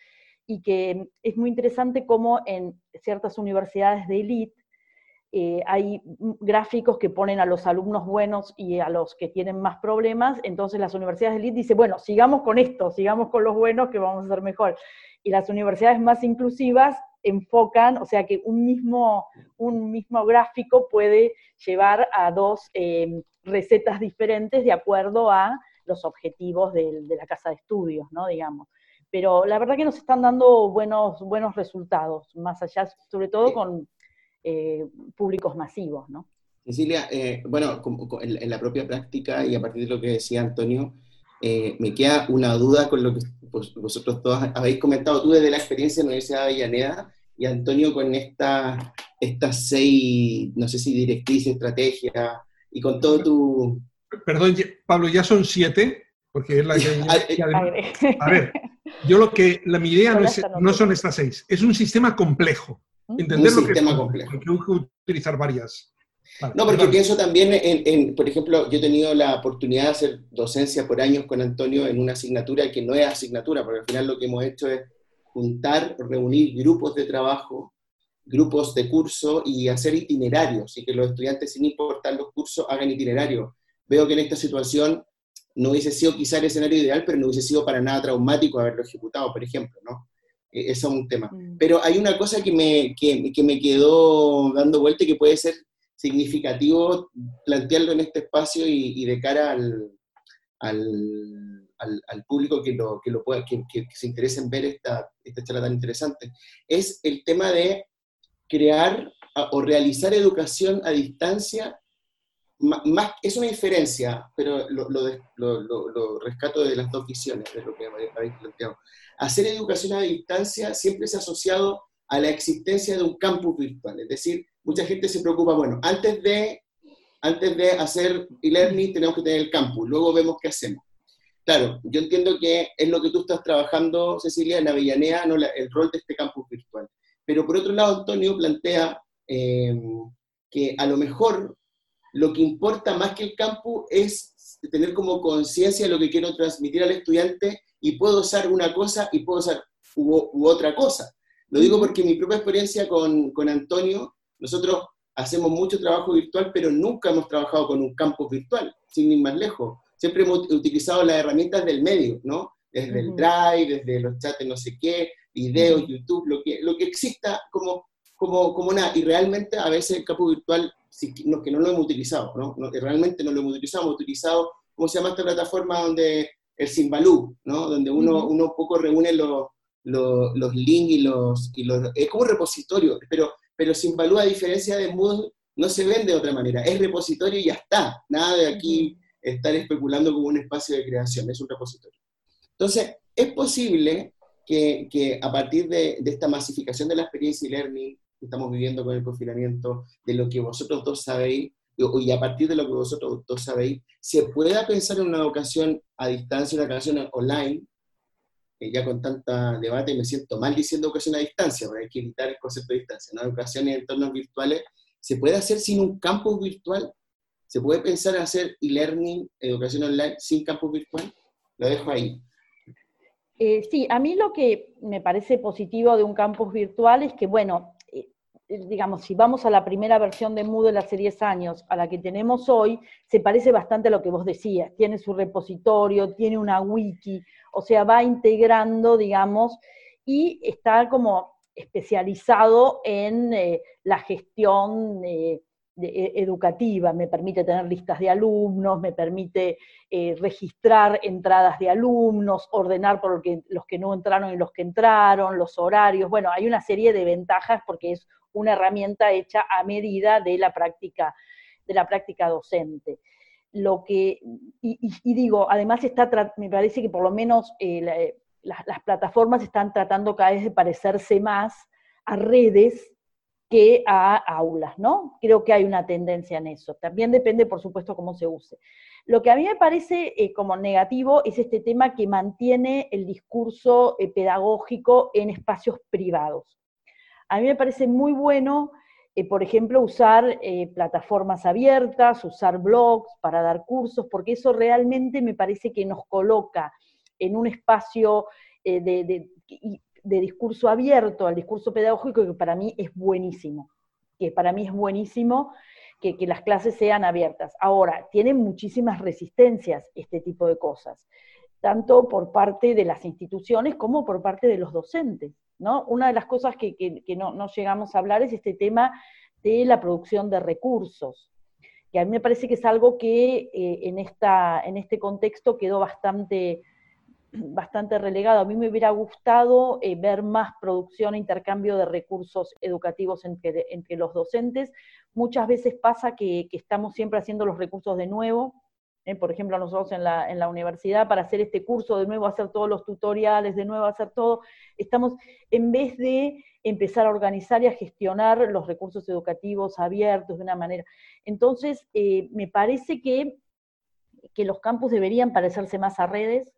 y que es muy interesante cómo en ciertas universidades de élite eh, hay gráficos que ponen a los alumnos buenos y a los que tienen más problemas, entonces las universidades de élite dicen, bueno, sigamos con esto, sigamos con los buenos que vamos a hacer mejor. Y las universidades más inclusivas enfocan, o sea que un mismo, un mismo gráfico puede llevar a dos eh, recetas diferentes de acuerdo a los objetivos de, de la casa de estudios, ¿no? Digamos pero la verdad que nos están dando buenos, buenos resultados, más allá, sobre todo con eh, públicos masivos, ¿no? Cecilia, eh, bueno, en, la propia práctica y a partir de lo que decía Antonio, eh, me queda una duda con lo que vosotros todos habéis comentado, tú desde la experiencia en la Universidad de Avellaneda y Antonio con estas seis, no sé si directrices, estrategias, y con todo tu... Perdón, Pablo, ya son siete, porque es la [laughs] que... a ver, yo lo que, la, mi idea no, es, no son estas seis, es un sistema complejo. Entender un lo sistema que complejo. Hay que utilizar varias. no, porque pienso también en, por ejemplo, yo he tenido la oportunidad de hacer docencia por años con Antonio en una asignatura que no es asignatura, porque al final lo que hemos hecho es juntar, reunir grupos de trabajo, grupos de curso y hacer itinerarios, y que los estudiantes, sin importar los cursos, hagan itinerarios. Veo que en esta situación no hubiese sido quizá el escenario ideal, pero no hubiese sido para nada traumático haberlo ejecutado, por ejemplo, ¿no? E, eso es un tema. Mm. Pero hay una cosa que me, que, que me quedó dando vuelta y que puede ser significativo plantearlo en este espacio y, de cara al, al, al, público que, lo, que, lo pueda, que, que, se interese en ver esta, esta charla tan interesante, es el tema de crear o realizar educación a distancia más, es una diferencia, pero lo, lo, rescato de las dos visiones, de lo que habéis planteado. Hacer educación a distancia siempre se ha asociado a la existencia de un campus virtual, es decir, mucha gente se preocupa, bueno, antes de, antes de hacer e-learning tenemos que tener el campus, luego vemos qué hacemos. Claro, yo entiendo que es lo que tú estás trabajando, Cecilia, en Avellanea, no el rol de este campus virtual. Pero por otro lado, Antonio plantea eh, que a lo mejor lo que importa más que el campus es tener como conciencia de lo que quiero transmitir al estudiante y puedo usar una cosa y puedo usar u, otra cosa. Lo digo porque mi propia experiencia con, con, Antonio, nosotros hacemos mucho trabajo virtual, pero nunca hemos trabajado con un campus virtual, sin ir más lejos. Siempre hemos utilizado las herramientas del medio, ¿no? Desde el Drive, desde los chats no sé qué, videos, YouTube, lo que, lo que exista como, como, como nada. Y realmente a veces el campus virtual que no lo hemos utilizado, ¿no? Realmente no lo hemos utilizado, hemos utilizado, ¿cómo se llama esta plataforma donde el Simbalú, ¿no? Donde uno, uno poco reúne los, los, links y los, y los... Es como repositorio, pero, pero Simbalú, a diferencia de Moodle, no se vende de otra manera, es repositorio y ya está, nada de aquí estar especulando como un espacio de creación, es un repositorio. Entonces, es posible que, que a partir de, de, esta masificación de la experiencia y learning, estamos viviendo con el confinamiento, de lo que vosotros dos sabéis, y a partir de lo que vosotros dos sabéis, se pueda pensar en una educación a distancia, una educación online, ya con tanta debate me siento mal diciendo educación a distancia, porque hay que evitar el concepto de distancia, ¿no? Educación en entornos virtuales, ¿se puede hacer sin un campus virtual? ¿Se puede pensar en hacer e-learning, educación online, sin campus virtual? Lo dejo ahí. Eh, sí, a mí lo que me parece positivo de un campus virtual es que, bueno, eh, digamos, si vamos a la primera versión de Moodle hace 10 años a la que tenemos hoy, se parece bastante a lo que vos decías. Tiene su repositorio, tiene una wiki, o sea, va integrando, digamos, y está como especializado en eh, la gestión eh, educativa, me permite tener listas de alumnos, me permite registrar entradas de alumnos, ordenar por los que no entraron y los que entraron, los horarios, bueno, hay una serie de ventajas porque es una herramienta hecha a medida de la práctica, de la práctica docente. Lo que, y, digo, además está, me parece que por lo menos eh, eh, las plataformas están tratando cada vez de parecerse más a redes que a aulas, ¿no? Creo que hay una tendencia en eso. También depende, por supuesto, cómo se use. Lo que a mí me parece eh, como negativo es este tema que mantiene el discurso pedagógico en espacios privados. A mí me parece muy bueno, eh, por ejemplo, usar eh, plataformas abiertas, usar blogs para dar cursos, porque eso realmente me parece que nos coloca en un espacio eh, de, discurso abierto al discurso pedagógico que para mí es buenísimo, que para mí es buenísimo que, que las clases sean abiertas. Ahora, tienen muchísimas resistencias este tipo de cosas, tanto por parte de las instituciones como por parte de los docentes. Una de las cosas que, no, llegamos a hablar es este tema de la producción de recursos, que a mí me parece que es algo que eh, en, esta, en este contexto quedó bastante, bastante relegado. A mí me hubiera gustado eh, ver más producción e intercambio de recursos educativos entre, entre los docentes. Muchas veces pasa que, estamos siempre haciendo los recursos de nuevo, ¿eh? por ejemplo, nosotros en la, en la universidad, para hacer este curso, de nuevo hacer todos los tutoriales, de nuevo hacer todo, estamos, en vez de empezar a organizar y a gestionar los recursos educativos abiertos de una manera. Entonces, eh, me parece que, que los campus deberían parecerse más a redes,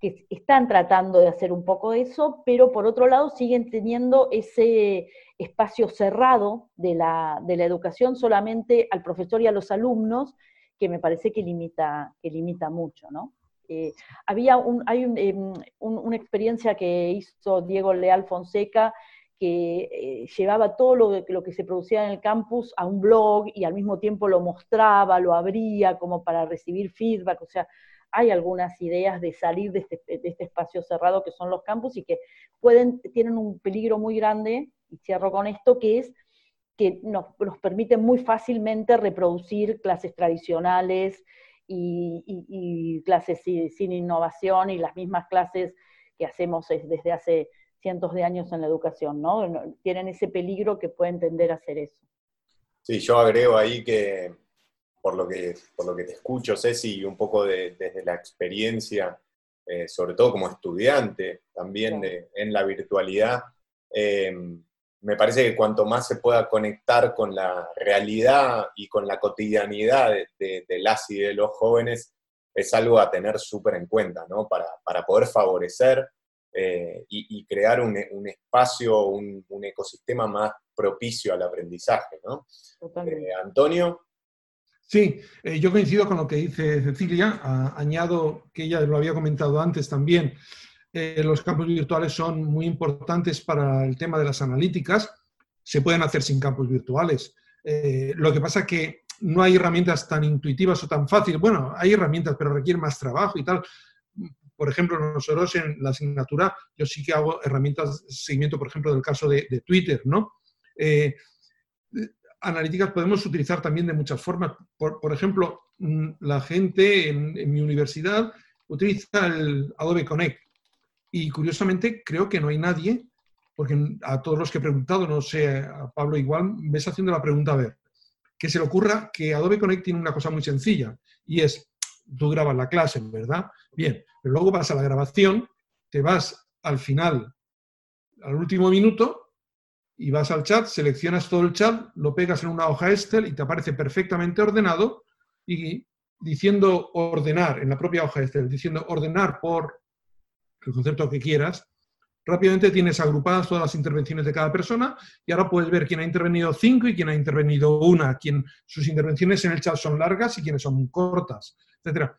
que están tratando de hacer un poco de eso, pero por otro lado siguen teniendo ese espacio cerrado de la, de la educación solamente al profesor y a los alumnos, que me parece que limita, que limita mucho, ¿no? Eh, había un, hay em, una experiencia que hizo Diego Leal Fonseca que eh, llevaba todo lo, lo, que se producía en el campus a un blog y al mismo tiempo lo mostraba, lo abría como para recibir feedback, o sea, hay algunas ideas de salir de este, de este espacio cerrado que son los campus y que pueden, tienen un peligro muy grande, y cierro con esto, que es que nos, nos permiten muy fácilmente reproducir clases tradicionales y, clases sin, innovación y las mismas clases que hacemos desde hace cientos de años en la educación, ¿no? Tienen ese peligro que pueden tender a hacer eso. Sí, yo agrego ahí que, por lo que, por lo que te escucho, Ceci, y un poco desde la experiencia, eh, sobre todo como estudiante también en la virtualidad, eh, me parece que cuanto más se pueda conectar con la realidad y con la cotidianidad de, las y de los jóvenes, es algo a tener súper en cuenta, ¿no? Para, poder favorecer eh, y, crear un, espacio, un, ecosistema más propicio al aprendizaje, ¿no? Eh, Antonio. Sí, eh, yo coincido con lo que dice Cecilia, añado que ella lo había comentado antes también, eh, los campos virtuales son muy importantes para el tema de las analíticas. Se pueden hacer sin campos virtuales. Eh, lo que pasa es que no hay herramientas tan intuitivas o tan fáciles. Bueno, hay herramientas, pero requieren más trabajo y tal. Por ejemplo, nosotros en la asignatura, yo sí que hago herramientas de seguimiento, por ejemplo, del caso de, Twitter, ¿no? Eh, analíticas podemos utilizar también de muchas formas. Por, ejemplo, mm, la gente en, en mi universidad utiliza el Adobe Connect y curiosamente creo que no hay nadie, porque a todos los que he preguntado, no sé, a Pablo igual, me está haciendo la pregunta a ver, que se le ocurra que Adobe Connect tiene una cosa muy sencilla y es, tú grabas la clase, ¿verdad? Bien, pero luego vas a la grabación, te vas al final, al último minuto, y vas al chat, seleccionas todo el chat, lo pegas en una hoja Excel y te aparece perfectamente ordenado y diciendo ordenar en la propia hoja Excel, diciendo ordenar por el concepto que quieras, rápidamente tienes agrupadas todas las intervenciones de cada persona y ahora puedes ver quién ha intervenido cinco y quién ha intervenido una, quién sus intervenciones en el chat son largas y quiénes son cortas, etc.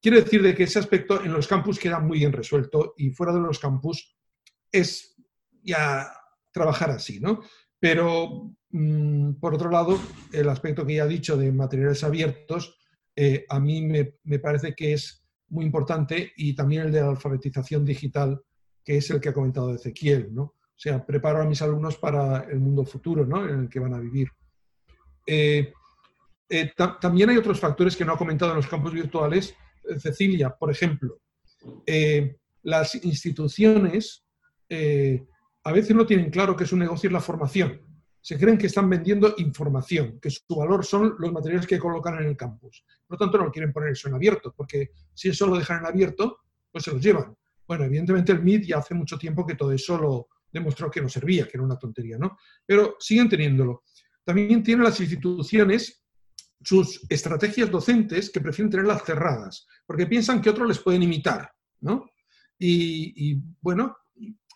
Quiere decir de que ese aspecto en los campus queda muy bien resuelto y fuera de los campus es ya trabajar así, ¿no? Pero, mm, por otro lado, el aspecto que ya he dicho de materiales abiertos, eh, a mí me, me parece que es muy importante y también el de la alfabetización digital, que es el que ha comentado Ezequiel, ¿no? O sea, preparo a mis alumnos para el mundo futuro, ¿no? En el que van a vivir. Eh, eh, también hay otros factores que no ha comentado en los campos virtuales. Eh, Cecilia, por ejemplo, las instituciones a veces no tienen claro que es un negocio en la formación se creen que están vendiendo información, que su valor son los materiales que colocan en el campus. Por lo tanto, no quieren poner eso en abierto, porque si eso lo dejan en abierto, pues se los llevan. Bueno, evidentemente el MIT ya hace mucho tiempo que todo eso lo demostró que no servía, que era una tontería, ¿no? Pero siguen teniéndolo. También tienen las instituciones sus estrategias docentes que prefieren tenerlas cerradas, porque piensan que otros les pueden imitar, ¿no? Y bueno,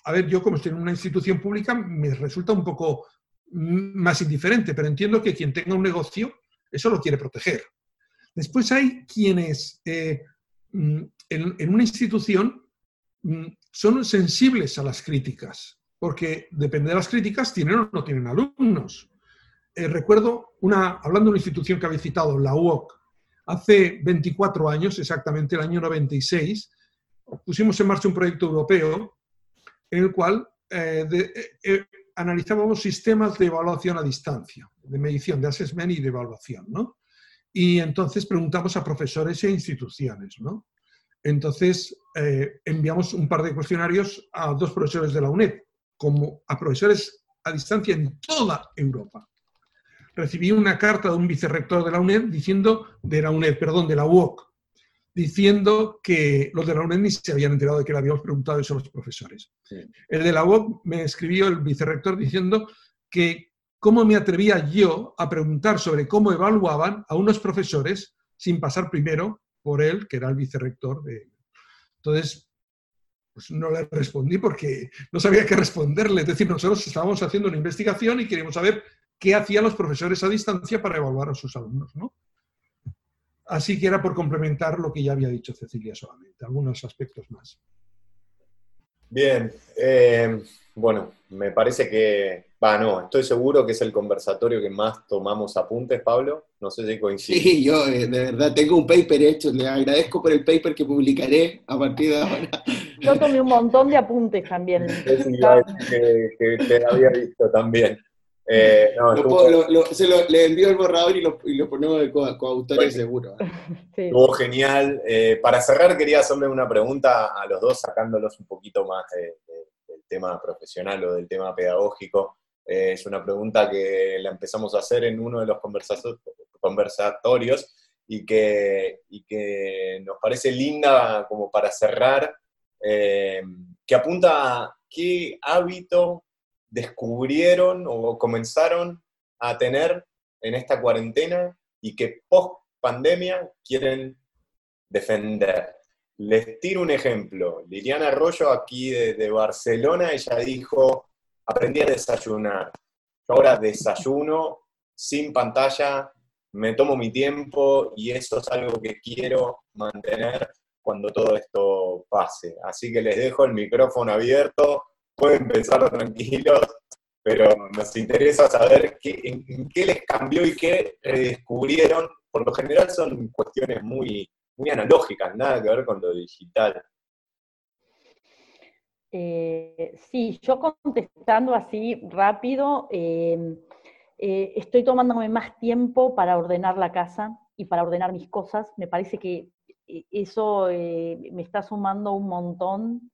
a ver, yo como estoy en una institución pública, me resulta un poco más indiferente, pero entiendo que quien tenga un negocio, eso lo quiere proteger. Después hay quienes eh, mm, en, una institución mm, son sensibles a las críticas, porque depende de las críticas, tienen o no tienen alumnos. Eh, recuerdo, una, hablando de una institución que habéis citado, la UOC, hace 24 años, exactamente el año 96, pusimos en marcha un proyecto europeo en el cual eh, analizábamos sistemas de evaluación a distancia, de medición, de assessment y de evaluación, ¿no? Y entonces preguntamos a profesores e instituciones, ¿no? Entonces eh, enviamos un par de cuestionarios a dos profesores de la UNED, como a profesores a distancia en toda Europa. Recibí una carta de un vicerrector de la UNED diciendo, de la UNED, perdón, de la UOC, diciendo que los de la UNED ni se habían enterado de que le habíamos preguntado eso a los profesores. El de la UOC me escribió el vicerrector diciendo que cómo me atrevía yo a preguntar sobre cómo evaluaban a unos profesores sin pasar primero por él, que era el vicerrector de... Entonces, pues no le respondí porque no sabía qué responderle. Es decir, nosotros estábamos haciendo una investigación y queríamos saber qué hacían los profesores a distancia para evaluar a sus alumnos, ¿no? Así que era por complementar lo que ya había dicho Cecilia solamente, algunos aspectos más. Bien, eh, bueno, me parece que, va, no, estoy seguro que es el conversatorio que más tomamos apuntes, Pablo. No sé si coincide. Sí, yo eh, de verdad tengo un paper hecho, le agradezco por el paper que publicaré a partir de ahora. Yo tomé un montón de apuntes también. que, que te había visto también. Eh, se lo, le envío el borrador y lo, y lo ponemos de coautores seguro. ¿eh? [laughs] Estuvo genial. Eh, para cerrar, quería hacerle una pregunta a los dos, sacándolos un poquito más del tema profesional o del tema pedagógico. es una pregunta que la empezamos a hacer en uno de los conversatorios y que, y que nos parece linda como para cerrar, que apunta a qué hábito descubrieron o comenzaron a tener en esta cuarentena y que post pandemia quieren defender. Les tiro un ejemplo. Liliana Arroyo, aquí de, Barcelona, ella dijo, aprendí a desayunar. Ahora desayuno sin pantalla, me tomo mi tiempo y eso es algo que quiero mantener cuando todo esto pase. Así que les dejo el micrófono abierto pueden pensar tranquilos, pero nos interesa saber qué, en, qué les cambió y qué redescubrieron. Por lo general son cuestiones muy, muy analógicas, nada que ver con lo digital. Eh, sí, yo contestando así rápido, eh, eh, estoy tomándome más tiempo para ordenar la casa y para ordenar mis cosas. Me parece que eso me está sumando un montón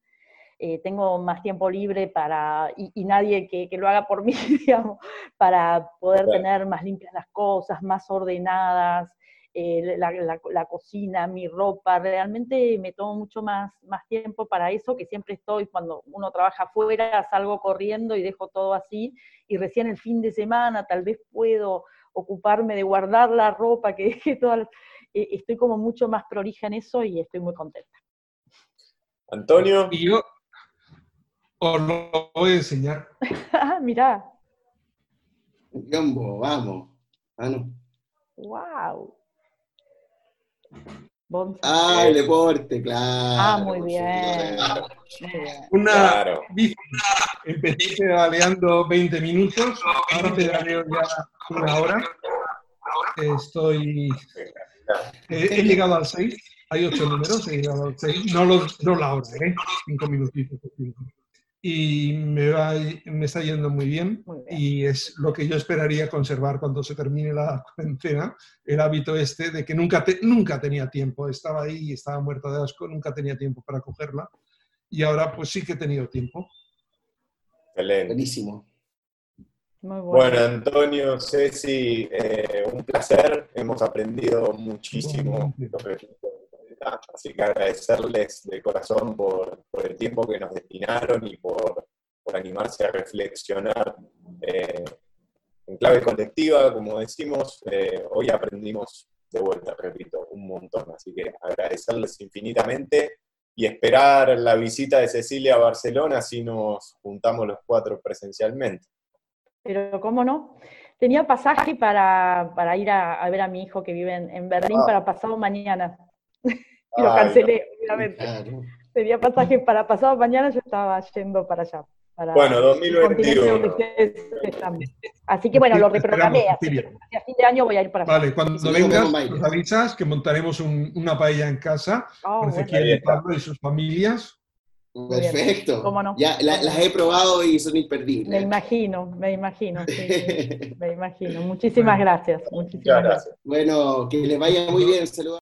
eh, tengo más tiempo libre para, y, nadie que, lo haga por [laughs] mí, digamos, para poder tener más limpias las cosas, más ordenadas, eh, la, cocina, mi ropa, realmente me tomo mucho más, más tiempo para eso, que siempre estoy, cuando uno trabaja afuera, salgo corriendo y dejo todo así, y recién el fin de semana tal vez puedo ocuparme de guardar la ropa que dejé toda, eh, estoy como mucho más prolija en eso y estoy muy contenta. Antonio. Y yo, os lo voy a enseñar. [laughs] ah, mirá. Gambo, vamos. Ah, no. Wow. Ah, el deporte, claro. Ah, muy bien. Una claro. empecé pedaleando 20 minutos, ahora pedaleo ya una hora. Estoy. he llegado al 6, hay 8 números, he llegado al 6. No, los, no la hora, ¿eh? 5 minutitos. Cinco y me, va, me está yendo muy bien, y es lo que yo esperaría conservar cuando se termine la [laughs] cuarentena, el hábito este de que nunca, nunca tenía tiempo, estaba ahí y estaba muerta de asco, nunca tenía tiempo para cogerla y ahora pues sí que he tenido tiempo. Excelente. Buenísimo. Muy bueno. Antonio, Ceci, eh, un placer, hemos aprendido muchísimo Así que agradecerles de corazón por, el tiempo que nos destinaron y por, animarse a reflexionar eh, en clave colectiva, como decimos. Eh, hoy aprendimos de vuelta, repito, un montón. Así que agradecerles infinitamente y esperar la visita de Cecilia a Barcelona si nos juntamos los cuatro presencialmente. Pero cómo no. Tenía pasaje para, ir a, ver a mi hijo que vive en, Berlín ah. para pasado mañana. Y lo cancelé, obviamente. Tenía pasaje para pasado mañana, yo estaba yendo para allá. bueno, 2021. Así que bueno, lo reprogramé. a fin de año voy a ir para allá. Vale, cuando vengas, nos avisas que montaremos una paella en casa oh, con Ezequiel Pablo y sus familias. Perfecto. ¿Cómo no? Ya las he probado y son imperdibles. Me imagino, me imagino, [laughs] me imagino. Muchísimas gracias. Muchísimas gracias. Bueno, que les vaya muy bien. Saludos.